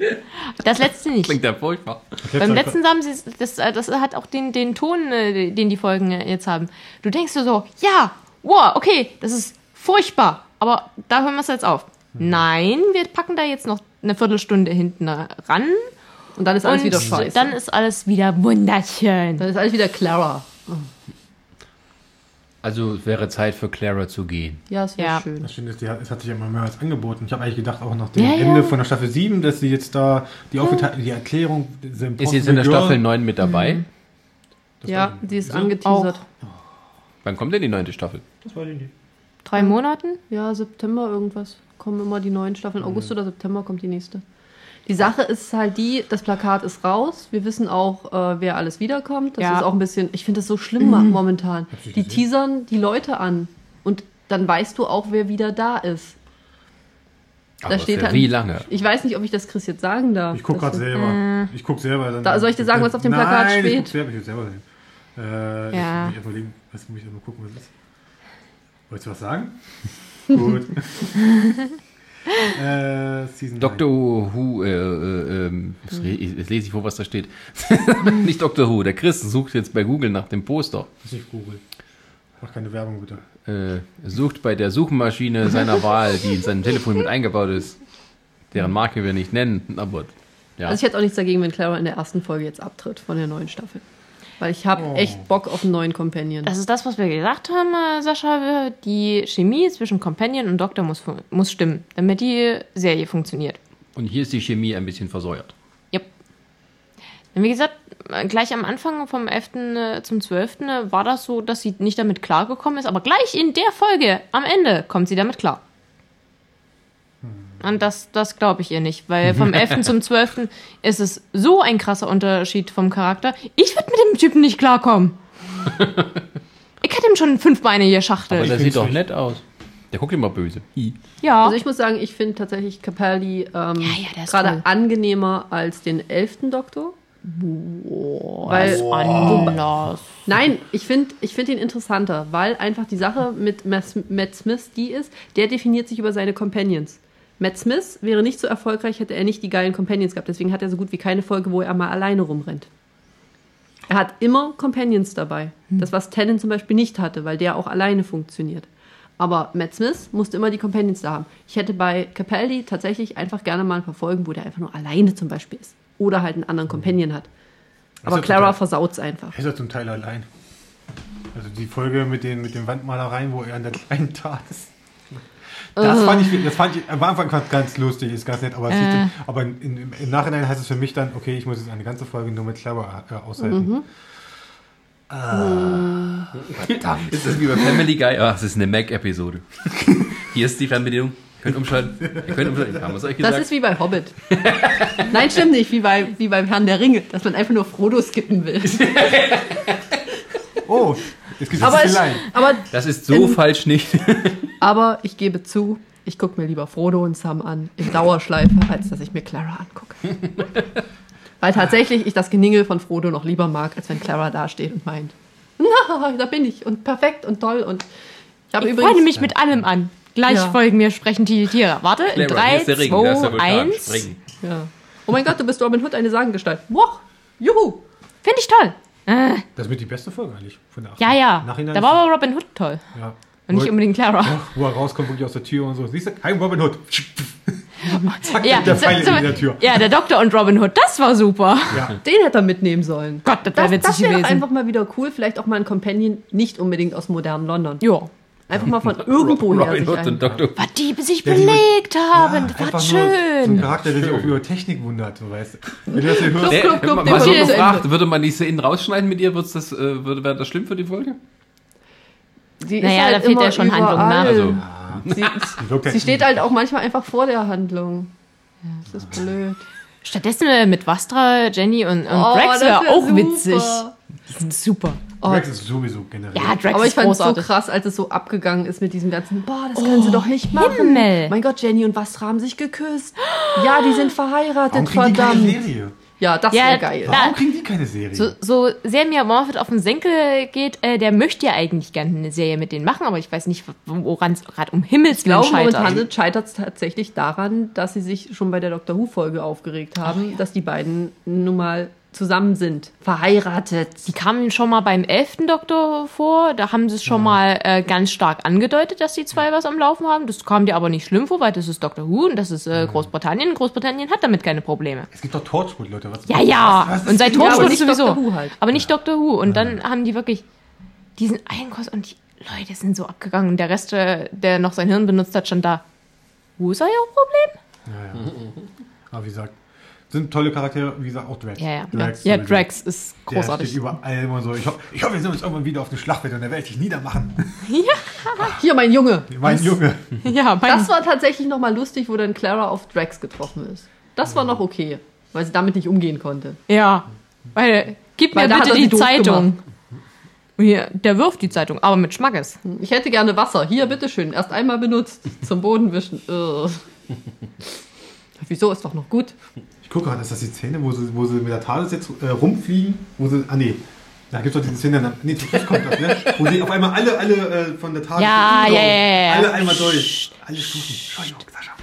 Das letzte nicht. Klingt ja furchtbar. Beim letzten haben sie, das, äh, das hat auch den, den Ton, äh, den die Folgen äh, jetzt haben. Du denkst dir so, ja, wow, okay, das ist furchtbar, aber da hören wir es jetzt auf. Nein, wir packen da jetzt noch eine Viertelstunde hinten ran Und dann ist alles und wieder scheiße. dann ist alles wieder wunderschön. dann ist alles wieder Clara. Also es wäre Zeit für Clara zu gehen. Ja, es wäre Ja. schön. Das stimmt, es hat- es hat sich ja immer mehr als angeboten. Ich habe eigentlich gedacht, auch nach dem Ja, ja. Ende von der Staffel 7, dass sie jetzt da die, Aufgeta- die Erklärung Ist jetzt in der Staffel Girl- 9 mit dabei. Mhm. Ja, die ist. Wieso? angeteasert. Wann kommt denn die neunte Staffel? Das weiß ich nicht. Drei Monaten? Ja, September irgendwas. Kommen immer die neuen Staffeln. Mhm. August oder September kommt die nächste. Die Sache ist halt die, das Plakat ist raus. Wir wissen auch, äh, wer alles wiederkommt. Das Ja. ist auch ein bisschen, ich finde das so schlimm ma- momentan. Die gesehen. teasern die Leute an. Und dann weißt du auch, wer wieder da ist. Aber steht halt- wie lange? Ich weiß nicht, ob ich das Chris jetzt sagen darf. Ich gucke gerade selber. Ich gucke selber. Dann, Da- soll ich dir sagen, was auf dem Plakat Nein, steht? Ich guck selber, ich will selber sehen. Äh, Ja. Ich muss überlegen, was muss ich mal gucken, was es ist. Wolltest du was sagen? Gut. äh, Season Dr. Who, äh, äh, ähm, jetzt le- jetzt lese ich vor, was da steht. Nicht Dr. Who, der Chris sucht jetzt bei Google nach dem Poster. 9. Das ist nicht Google. Mach keine Werbung, bitte. Äh, sucht bei der Suchmaschine seiner Wahl, die in seinem Telefon mit eingebaut ist. Deren Marke wir nicht nennen, aber ja. Also ich hätte auch nichts dagegen, wenn Clara in der ersten Folge jetzt abtritt von der neuen Staffel. Weil ich habe Oh. echt Bock auf einen neuen Companion. Das ist das, was wir gesagt haben, äh, Sascha. Die Chemie zwischen Companion und Doktor muss, muss stimmen, damit die Serie funktioniert. Und hier ist die Chemie ein bisschen versäuert. Yep. Wie gesagt, äh, gleich am Anfang vom 11. äh, zum 12. äh, war das so, dass sie nicht damit klargekommen ist, aber gleich in der Folge, am Ende, kommt sie damit klar. Und das, das glaube ich ihr nicht, weil vom 11. zum 12. ist es so ein krasser Unterschied vom Charakter. Ich würde mit dem Typen nicht klarkommen. ich hätte ihm schon fünf Beine hier Aber Schachtel. der find's sieht doch nett aus. Der guckt immer böse. I. Ja. Also ich muss sagen, ich finde tatsächlich Capaldi ähm, ja, der ist gerade toll. angenehmer als den elften Doktor. weil, anders. nein, ich finde ich find ihn interessanter, weil einfach die Sache mit Matt Matt Smith die ist, der definiert sich über seine Companions. Matt Smith wäre nicht so erfolgreich, hätte er nicht die geilen Companions gehabt. Deswegen hat er so gut wie keine Folge, wo er mal alleine rumrennt. Er hat immer Companions dabei. Das, was Tennant zum Beispiel nicht hatte, weil der auch alleine funktioniert. Aber Matt Smith musste immer die Companions da haben. Ich hätte bei Capaldi tatsächlich einfach gerne mal ein paar Folgen, wo der einfach nur alleine zum Beispiel ist. Oder halt einen anderen Companion hat. Aber Clara total- versaut's einfach. Er ist ja zum Teil allein. Also die Folge mit den, mit den Wandmalereien, wo er an der kleinen Tat ist. Das fand ich, das fand ich am Anfang ganz- ganz lustig, ist ganz nett, aber, es sieht, Äh. aber in, in, im Nachhinein heißt es für mich dann, okay, ich muss jetzt eine ganze Folge nur mit Clara äh, aushalten. Ist das wie bei Family Guy? Ah, es ist eine Mac-Episode. Hier ist die Fernbedienung. Ihr könnt umschalten. Ihr könnt umschalten. Haben euch Das ist wie bei Hobbit. Nein, stimmt nicht, wie bei, wie beim Herrn der Ringe, dass man einfach nur Frodo skippen will. Oh, es gibt Aber, Line. aber, Das ist so In- falsch nicht. aber ich gebe zu, ich gucke mir lieber Frodo und Sam an, in Dauerschleife, als dass ich mir Clara angucke. Weil tatsächlich ich das Geningel von Frodo noch lieber mag, als wenn Clara dasteht und meint, na, da bin ich und perfekt und toll und ich habe Ich übrigens... freue mich mit allem an. Gleich Ja. folgen mir sprechen die Tiere. Warte, in Clara, hier 3, ist der Ring, da ist der 2, Vulkan. 1. Springen. Ja. Oh mein Gott, du bist Robin Hood, eine Sagengestalt. Wow, juhu. Finde ich toll. Äh, Das wird die beste Folge eigentlich von der achten. ja, ja. Nachhinein Da war aber Robin Hood toll. ja. Und nicht unbedingt Clara. Wo er rauskommt, wirklich aus der Tür und so. Siehst du, kein Robin Hood. Zack, Ja, der so- Pfeil so- in der Tür. ja, der Doktor und Robin Hood, das war super. Ja. Den hätte er mitnehmen sollen. Gott, das Das, wäre das witzig wäre gewesen. einfach mal wieder cool. Vielleicht auch mal ein Companion, nicht unbedingt aus modernen London. ja. Einfach mal von irgendwo her. Robin sich Hood ein- und Dr. Was die sich Der die- belegt haben, Ja, war einfach nur So ein schön. Charakter, der sich auch über Technik wundert, so weißt du. Wenn du das hier hörst, Club, Club, Club, mal, so gefragt, würde man die Szenen rausschneiden mit ihr? Wird's das, äh, würde, wäre das schlimm für die Folge? Sie ist Naja, halt da fehlt ja schon Handlung, ne? überall. Also, Sie, die wirkt sie steht halt auch manchmal einfach vor der Handlung. Ja, das ist blöd. Stattdessen äh, mit Vastra, Jenny und, und Oh, das wäre wär auch super. witzig. Die sind super. Drax ist sowieso generell. Ja, Drax Aber ich fand es so krass, als es so abgegangen ist mit diesem ganzen, boah, das können sie doch nicht machen. Himmel. Mein Gott, Jenny und Vastra haben sich geküsst. Ja, die sind verheiratet, Warum kriegen die keine verdammt. Serie? Ja, das Ja, wäre geil. da- Warum kriegen die keine Serie? So, so sehr mir Morphet auf den Senkel geht, äh, der möchte ja eigentlich gerne eine Serie mit denen machen, aber ich weiß nicht, woran es gerade um Himmels Ich glaube, Willen scheitert. momentan scheitert es tatsächlich daran, dass sie sich schon bei der Doctor Who-Folge aufgeregt haben, dass die beiden nun mal zusammen sind. Verheiratet. Die kamen schon mal beim elften Doktor vor. Da haben sie es schon mal äh, ganz stark angedeutet, dass die zwei was am Laufen haben. Das kam dir aber nicht schlimm vor, weil das ist Doctor Who und das ist äh, Großbritannien. Großbritannien hat damit keine Probleme. es gibt doch Torchwood, Leute. Was, Ja, ja. was- was und seit Ja, Torchwood nicht sowieso. Doctor Who halt. Aber nicht Doctor Who. Und dann haben die wirklich diesen einen Kurs und die Leute sind so abgegangen. Und der Rest, äh, der noch sein Hirn benutzt hat, stand da. Wo ist euer Problem? Ja, ja. Aber wie gesagt, sind tolle Charaktere, wie gesagt, auch Drax. Ja, ja. Drax, ja, sowieso. Drax ist Der großartig. steht überall immer so. Ich, ho ich hoffe, wir sehen uns irgendwann wieder auf dem Schlachtfeld und da werde ich dich niedermachen. Hier, mein Junge. mein Junge. Ja, mein, Das war tatsächlich nochmal lustig, wo dann Clara auf Drax getroffen ist. Das war noch okay, weil sie damit nicht umgehen konnte. ja. Weil, gib Weil mir bitte die Zeitung. Hier, der wirft die Zeitung, aber mit Schmackes. Ich hätte gerne Wasser. Hier, bitteschön. Erst einmal benutzt. Zum Boden wischen. Ugh. Wieso? Ist doch noch gut. Ich gucke gerade, ist das die Szene, wo sie, wo sie mit der TARDIS jetzt äh, rumfliegen? Wo sie, ah nee, da gibt es doch diese Szene, nee, zum Schluss kommt das, ne? wo sie auf einmal alle, alle äh, von der TARDIS Ja, ja, ja, ja. alle einmal durch. Alle Stufen. Entschuldigung, Sascha.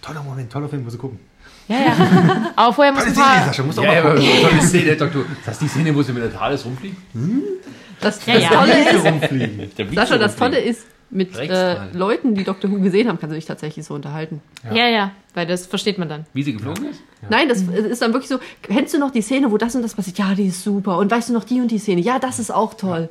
Toller Moment, toller Film, muss ich gucken. Ja, ja. Aber vorher muss paar. Sascha, muss auch ja, mal tolle Szene, Doktor. Ist das die Szene, wo sie mit der TARDIS rumfliegen? Das, Ja, das ja. Tolle ist, rumfliegen. Sascha, das Tolle ist, mit äh. Leuten, die Doctor Who gesehen haben, kannst du dich tatsächlich so unterhalten. Ja, ja, weil das versteht man dann. Wie sie geflogen ist? Nein, das ist dann wirklich so, kennst du noch die Szene, wo das und das passiert? Ja, die ist super. Und weißt du noch die und die Szene? Ja, das ist auch toll.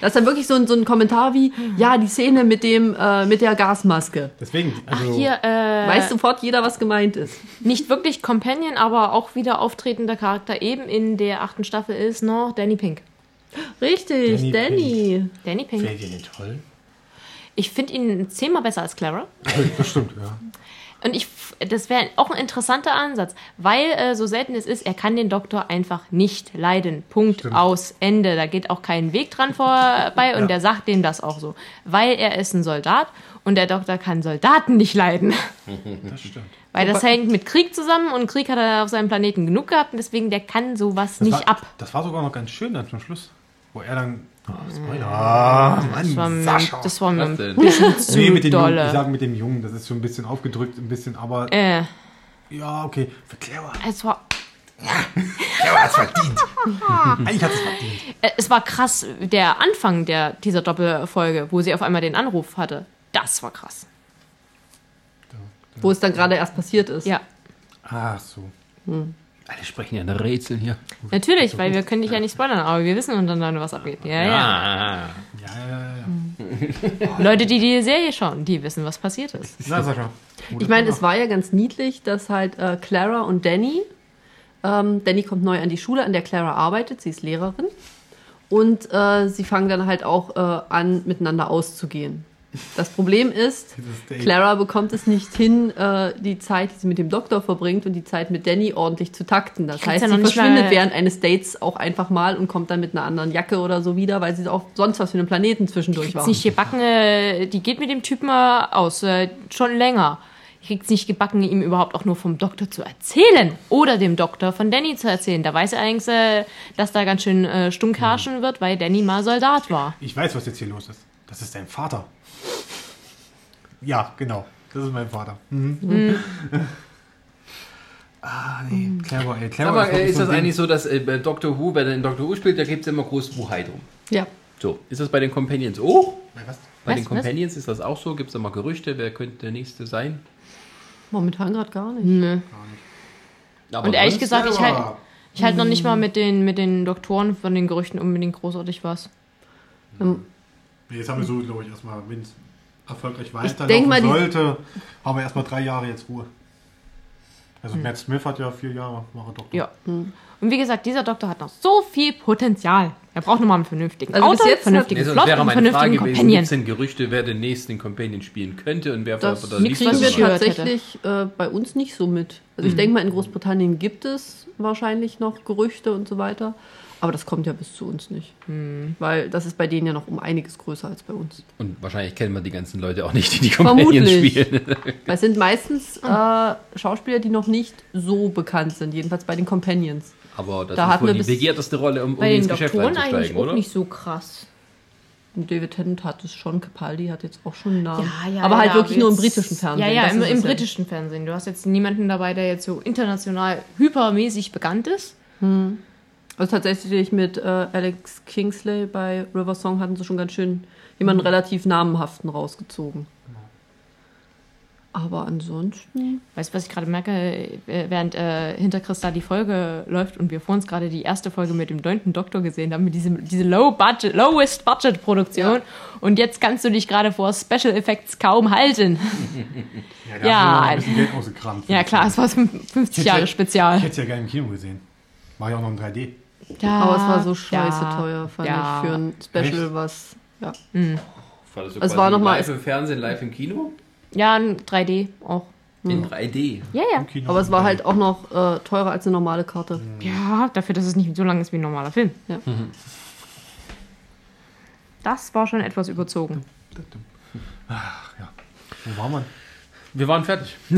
Das ist dann wirklich so ein, so ein Kommentar wie, ja, die Szene mit dem, äh, mit der Gasmaske. Deswegen, also, Hier, äh, Weiß sofort jeder, was gemeint ist. nicht wirklich Companion, aber auch wieder auftretender Charakter eben in der achten Staffel ist noch Danny Pink. Richtig, Danny Danny. Danny Pink. Fällt dir nicht toll? Ich finde ihn zehnmal besser als Clara. Das stimmt, ja. Und ich, das wäre auch ein interessanter Ansatz, weil äh, so selten es ist, er kann den Doktor einfach nicht leiden. Punkt Stimmt. aus Ende. Da geht auch kein Weg dran vorbei und Ja. der sagt dem das auch so. Weil er ist ein Soldat und der Doktor kann Soldaten nicht leiden. Das stimmt. Weil das hängt mit Krieg zusammen und Krieg hat er auf seinem Planeten genug gehabt und deswegen der kann sowas Das nicht war, ab. Das war sogar noch ganz schön dann zum Schluss. Wo er dann. Oh, Spoiler. Ah, Mann, Das war mir, Sascha. das war mir Was ein bisschen zu nee, mit dem Jungen, ich dolle. sage mit dem Jungen, das ist schon ein bisschen aufgedrückt, ein bisschen, aber Äh, ja, okay. Für Clara. es war Clara hat es verdient. Eigentlich hat es verdient. Äh, Es war krass, der Anfang der, dieser Doppelfolge, wo sie auf einmal den Anruf hatte. Das war krass. Wo es dann gerade erst passiert ist. Ja, Ach so. Alle sprechen ja in Rätseln hier. natürlich, weil wir können dich ja nicht spoilern, aber wir wissen untereinander, was abgeht. Ja, ja. Ah. Ja, ja, ja. Leute, die die Serie schauen, die wissen, was passiert ist. Na, Sascha. Ich meine, es war ja ganz niedlich, dass halt äh, Clara und Danny, ähm, Danny kommt neu an die Schule, an der Clara arbeitet, sie ist Lehrerin. Und äh, sie fangen dann halt auch äh, an, miteinander auszugehen. Das Problem ist. Clara bekommt es nicht hin, äh, die Zeit, die sie mit dem Doktor verbringt und die Zeit mit Danny ordentlich zu takten. Das heißt, ja sie verschwindet mal- während eines Dates auch einfach mal und kommt dann mit einer anderen Jacke oder so wieder, weil sie auch sonst was für einen Planeten zwischendurch war. Nicht gebacken, äh, die geht mit dem Typen äh, aus, äh, schon länger. Kriegt's nicht gebacken, ihm überhaupt auch nur vom Doktor zu erzählen oder dem Doktor von Danny zu erzählen. Da weiß er eigentlich, äh, dass da ganz schön äh, stunk herrschen wird, weil Danny mal Soldat war. Ich weiß, was jetzt hier los ist. Das ist dein Vater. Ja, genau. Das ist mein Vater. Mhm. ah, nee. Clara, ey. Clara Aber äh, wirklich ist so das Ding. eigentlich so, dass äh, bei Doctor Who, wenn er in Doctor Who spielt, da gibt es immer groß Wuhai drum. Ja. So, ist das bei den Companions auch? Bei was? Bei Was, den was? Companions ist das auch so? Gibt es immer Gerüchte, wer könnte der nächste sein? Momentan gerade gar nicht. Nö. Aber Und ehrlich gesagt, ich halt, selber. ich halt noch nicht mal mit den, mit den Doktoren von den Gerüchten unbedingt großartig was. Ähm, Nee, Jetzt haben wir so, glaube ich, erstmal, es erfolgreich weiterlaufen mal, die- sollte, haben wir erstmal drei Jahre jetzt Ruhe. Also Matt Smith hat ja vier Jahre, war er Doktor. Ja. Und wie gesagt, dieser Doktor hat noch so viel Potenzial. Er braucht nochmal einen vernünftigen Also Autor, jetzt vernünftigen Nee, Plot wäre und meine Frage vernünftigen gewesen, Companion. gibt es denn Gerüchte, wer den nächsten Companion spielen könnte und wer Das oder nicht kriegen wir tatsächlich äh, bei uns nicht so mit. Also ich denke mal, in Großbritannien gibt es wahrscheinlich noch Gerüchte und so weiter. Aber das kommt ja bis zu uns nicht. Weil das ist bei denen ja noch um einiges größer als bei uns. Und wahrscheinlich kennen wir die ganzen Leute auch nicht, die die Companions Vermutlich. spielen. Weil es sind meistens äh, Schauspieler, die noch nicht so bekannt sind, jedenfalls bei den Companions. Aber das Da ist wohl die begehrteste Rolle, um, um Bei den ins Geschäft Doktoren eigentlich einzusteigen, auch oder? nicht so krass. Und David Tennant hat es schon, Capaldi hat jetzt auch schon einen Namen. Ja, ja, aber halt ja, wirklich nur im britischen Fernsehen. Ja, ja, im, im britischen Fernsehen. Du hast jetzt niemanden dabei, der jetzt so international hypermäßig bekannt ist. Also tatsächlich mit äh, Alex Kingsley bei River Song hatten sie schon ganz schön jemanden Mhm. relativ namenhaften rausgezogen. Aber ansonsten. Weißt du, was ich gerade merke, äh, während äh, hinter Christa die Folge läuft und wir vor uns gerade die erste Folge mit dem neunten Doktor gesehen haben, mit diesem, diese Low Budget, Lowest Budget Produktion. Ja. Und jetzt kannst du dich gerade vor Special Effects kaum halten. Ja, da Ja. haben wir noch ein bisschen Geld ausgekramt. Ja, klar, es war 50 Jahre Ich Spezial. hätte es ja gerne im Kino gesehen. War ja auch noch in 3D. Ja, aber es war so scheiße ja, teuer, fand ja. ich, für ein Special, Echt? was. Ja. War das so Es war noch mal- live im Fernsehen, live im Kino? Ja, ein 3D auch. In 3D. Ja, ja. Kino. Aber es war halt auch noch äh, teurer als eine normale Karte. Ja, dafür, dass es nicht so lang ist wie ein normaler Film. Ja. Das war schon etwas überzogen. Ach, ja. Wo war man? Wir waren fertig.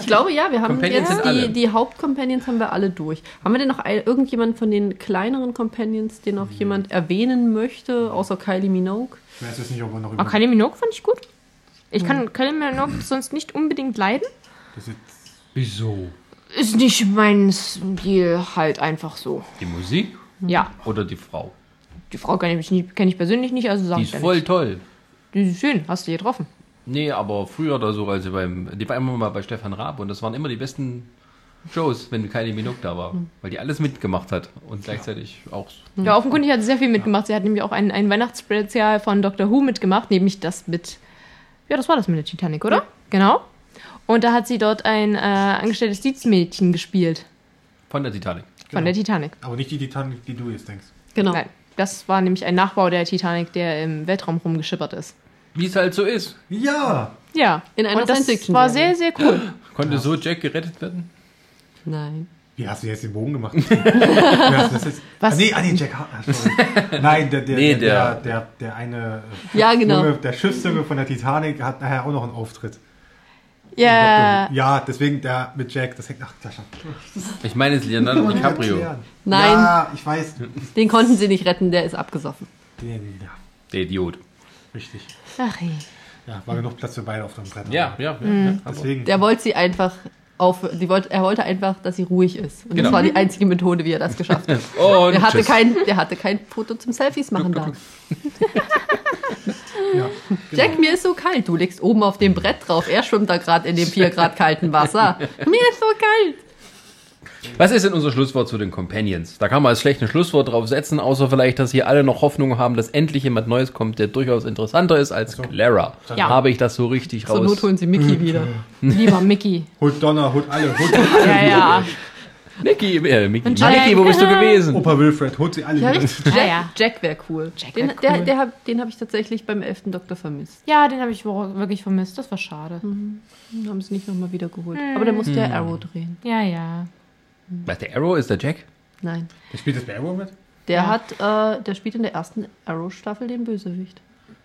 Ich glaube, ja, wir haben Companions jetzt die, die Hauptcompanions haben wir alle durch. Haben wir denn noch ein, irgendjemand von den kleineren Companions, den noch jemand erwähnen möchte, außer Kylie Minogue? Ich weiß jetzt nicht, ob wir noch über. Aber Kylie Minogue fand ich gut. Ich kann Kylie Minogue sonst nicht unbedingt leiden. Das ist Wieso? Ist nicht mein Stil halt einfach so. Die Musik Ja, oder die Frau? die Frau kenne ich, kenn ich persönlich nicht, also sag Die ist voll nicht. toll. Die ist schön, hast du getroffen. Nee, aber früher oder so, also beim, die war immer mal bei Stefan Raab und das waren immer die besten Shows, wenn Kylie Minogue da war, weil die alles mitgemacht hat und gleichzeitig auch Ja, offenkundig hat sie sehr viel mitgemacht. Sie hat nämlich auch ein, ein Weihnachtsspezial von Doctor Who mitgemacht, nämlich das mit. Ja, das war das mit der Titanic, oder? Genau. Und da hat sie dort ein äh, angestelltes Dienstmädchen gespielt. von der Titanic. Von Genau. der Titanic. aber nicht die Titanic, die du jetzt denkst. Genau. Nein. Das war nämlich ein Nachbau der Titanic, der im Weltraum rumgeschippert ist. Wie es halt so ist. Ja! Ja. In einer Und das Science-Fiction war sehr, sehr cool. Konnte so Jack gerettet werden? Nein. Wie hast du jetzt den Bogen gemacht? Das jetzt? Was? Ah, nee, ah, nee, Jack Har- ah, sorry. Nein, der, der, Nee, der, der- der, der, der eine äh, Ja, genau. Junge, der Schiffsjunge von der Titanic hat nachher auch noch einen Auftritt. Ja. Ja, deswegen der mit Jack, das hängt. Ach, Sascha. Ich meine es Leonardo DiCaprio. Nein. Ja, ich weiß. Den konnten sie nicht retten, der ist abgesoffen. Den, ja, Der Idiot. Richtig. Ach je. Ja, war genug Platz für beide auf dem Brett. Ja, ja, ja. ja aber- Deswegen. Der wollte sie einfach auf. Die wollte, er wollte einfach, dass sie ruhig ist. Und Genau. das war die einzige Methode, wie er das geschafft hat. Und Der hatte, tschüss. kein, der hatte kein Foto zum Selfies machen da. ja, Jack, mir ist so kalt. Du liegst oben auf dem Brett drauf. Er schwimmt da gerade in dem 4 Grad kalten Wasser. Mir ist so kalt. Was ist denn unser Schlusswort zu den Companions? Da kann man als schlecht ein Schlusswort drauf setzen, außer vielleicht, dass hier alle noch Hoffnung haben, dass endlich jemand Neues kommt, der durchaus interessanter ist als Clara. Ja. Habe ich das so richtig Zur raus? Not holen sie Mickey wieder. Lieber Mickey. holt Donner, holt alle. Holt Ja, ja. Mickey, äh, Mickey. Jack. Mickey, wo bist du gewesen? Opa Wilfred, holt sie alle Ja, wieder. Jack, ja. Jack wäre cool. Jack den wär der, cool. der hab, den habe ich tatsächlich beim 11. Doktor vermisst. Ja, den habe ich wirklich vermisst. Das war schade. Den haben sie nicht nochmal wiedergeholt. Aber der musste ja Arrow drehen. Ja, ja. Was, der Arrow ist der Jack? Nein. Der spielt das bei Arrow mit? Der Ja. hat, äh, der spielt in der ersten Arrow-Staffel den Bösewicht.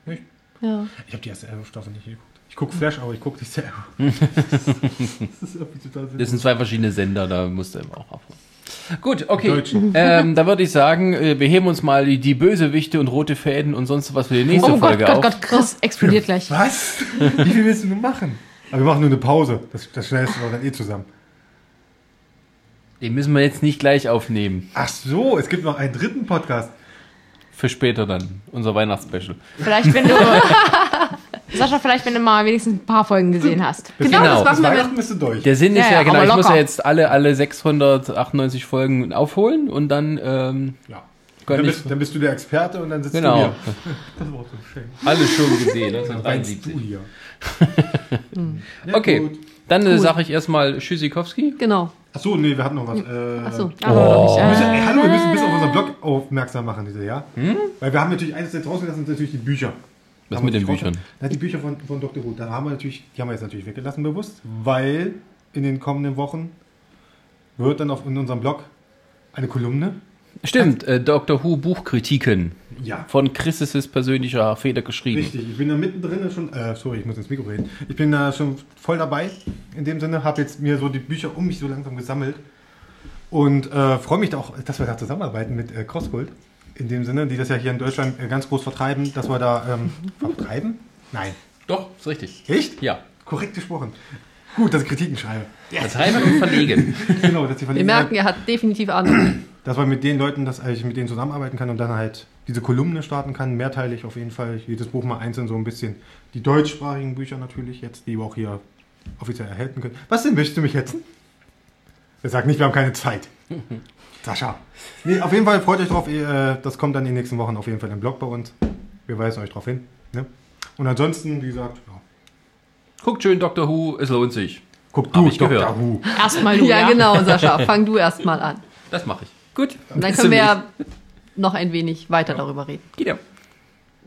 Echt? Ja. Ich habe die erste Arrow-Staffel nicht geguckt. Ich gucke Flash, aber ich gucke nicht der Arrow. das ist total Das sind zwei verschiedene Sender, da musst du immer auch abholen. Gut, okay. Ähm, da würde ich sagen, äh, wir heben uns mal die, die Bösewichte und rote Fäden und sonst was für die nächste Oh Gott, Folge Gott, auf. Gott, Chris explodiert gleich. Was? Wie viel willst du nur machen? Aber wir machen nur eine Pause. Das, das schnellste war dann eh zusammen. Den müssen wir jetzt nicht gleich aufnehmen. Ach so, es gibt noch einen dritten Podcast. Für später dann. Unser Weihnachtsspecial. Vielleicht, wenn du, Sascha, vielleicht, wenn du mal wenigstens ein paar Folgen gesehen hast. Bis Genau. Weihnachten- das machen wir Weihnachten bist du durch. Der Sinn ist Ja, ja, ja, genau, ich muss ja jetzt alle, alle 698 Folgen aufholen und dann ähm, ja. Dann bist, dann bist du der Experte und dann sitzt genau, du hier. Das war so schön. alles schon gesehen, Dann sitzt 1973. du hier. Ja, Okay, gut. Dann äh, Cool. sage ich erstmal Tschüssikowski. Genau. Achso, nee, wir hatten noch was. Äh, Achso. Aber Wir müssen, äh, ey, hallo, wir müssen bis auf unseren Blog aufmerksam machen dieses Jahr. Weil wir haben natürlich eines jetzt rausgelassen, sind natürlich die Bücher. Was Haben mit den Büchern? Na, die Bücher von, von Dr. Who, da haben wir natürlich, die haben wir jetzt natürlich weggelassen bewusst, weil in den kommenden Wochen wird dann auf in unserem Blog eine Kolumne. Stimmt, äh, Doctor Who Buchkritiken Ja. von Chris' persönlicher Feder geschrieben. Richtig, ich bin da mittendrin schon, äh, sorry, ich muss ins Mikro reden. Ich bin da schon voll dabei. In dem Sinne, habe jetzt mir so die Bücher um mich so langsam gesammelt und äh, freue mich da auch, dass wir da zusammenarbeiten mit äh, Crossgold. In dem Sinne, die das ja hier in Deutschland äh, ganz groß vertreiben, dass wir da ähm, vertreiben? Nein. Doch, ist richtig. Echt? Ja. Korrekt gesprochen. Gut, dass ich Kritiken schreibe. Vertreiben und verlegen. Genau, dass, ich von Wir merken, er hat definitiv Ahnung. Dass man mit den Leuten, dass ich mit denen zusammenarbeiten kann und dann halt diese Kolumne starten kann, mehrteilig auf jeden Fall. Jedes Buch mal einzeln so ein bisschen. Die deutschsprachigen Bücher natürlich jetzt, die wir auch hier offiziell erhalten können. Was denn, möchtest du mich hetzen? Er sagt nicht, wir haben keine Zeit. Sascha. Nee, auf jeden Fall freut euch drauf. äh, Das kommt dann in den nächsten Wochen auf jeden Fall im Blog bei uns. Wir weisen euch drauf hin. Ne? Und ansonsten, wie gesagt, ja. Guckt schön Doctor Who, es lohnt sich. guck Hab du, ich Dr. Who. erstmal du, Ja, genau, Sascha. Fang du erst mal an. Das mache ich. Gut. Und dann können wir ja noch ein wenig weiter darüber reden. Genau.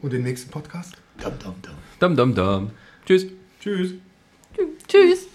Und den nächsten Podcast? Dum, dum, dum. Dum, dum, dum. Tschüss. Tschüss. Tschüss.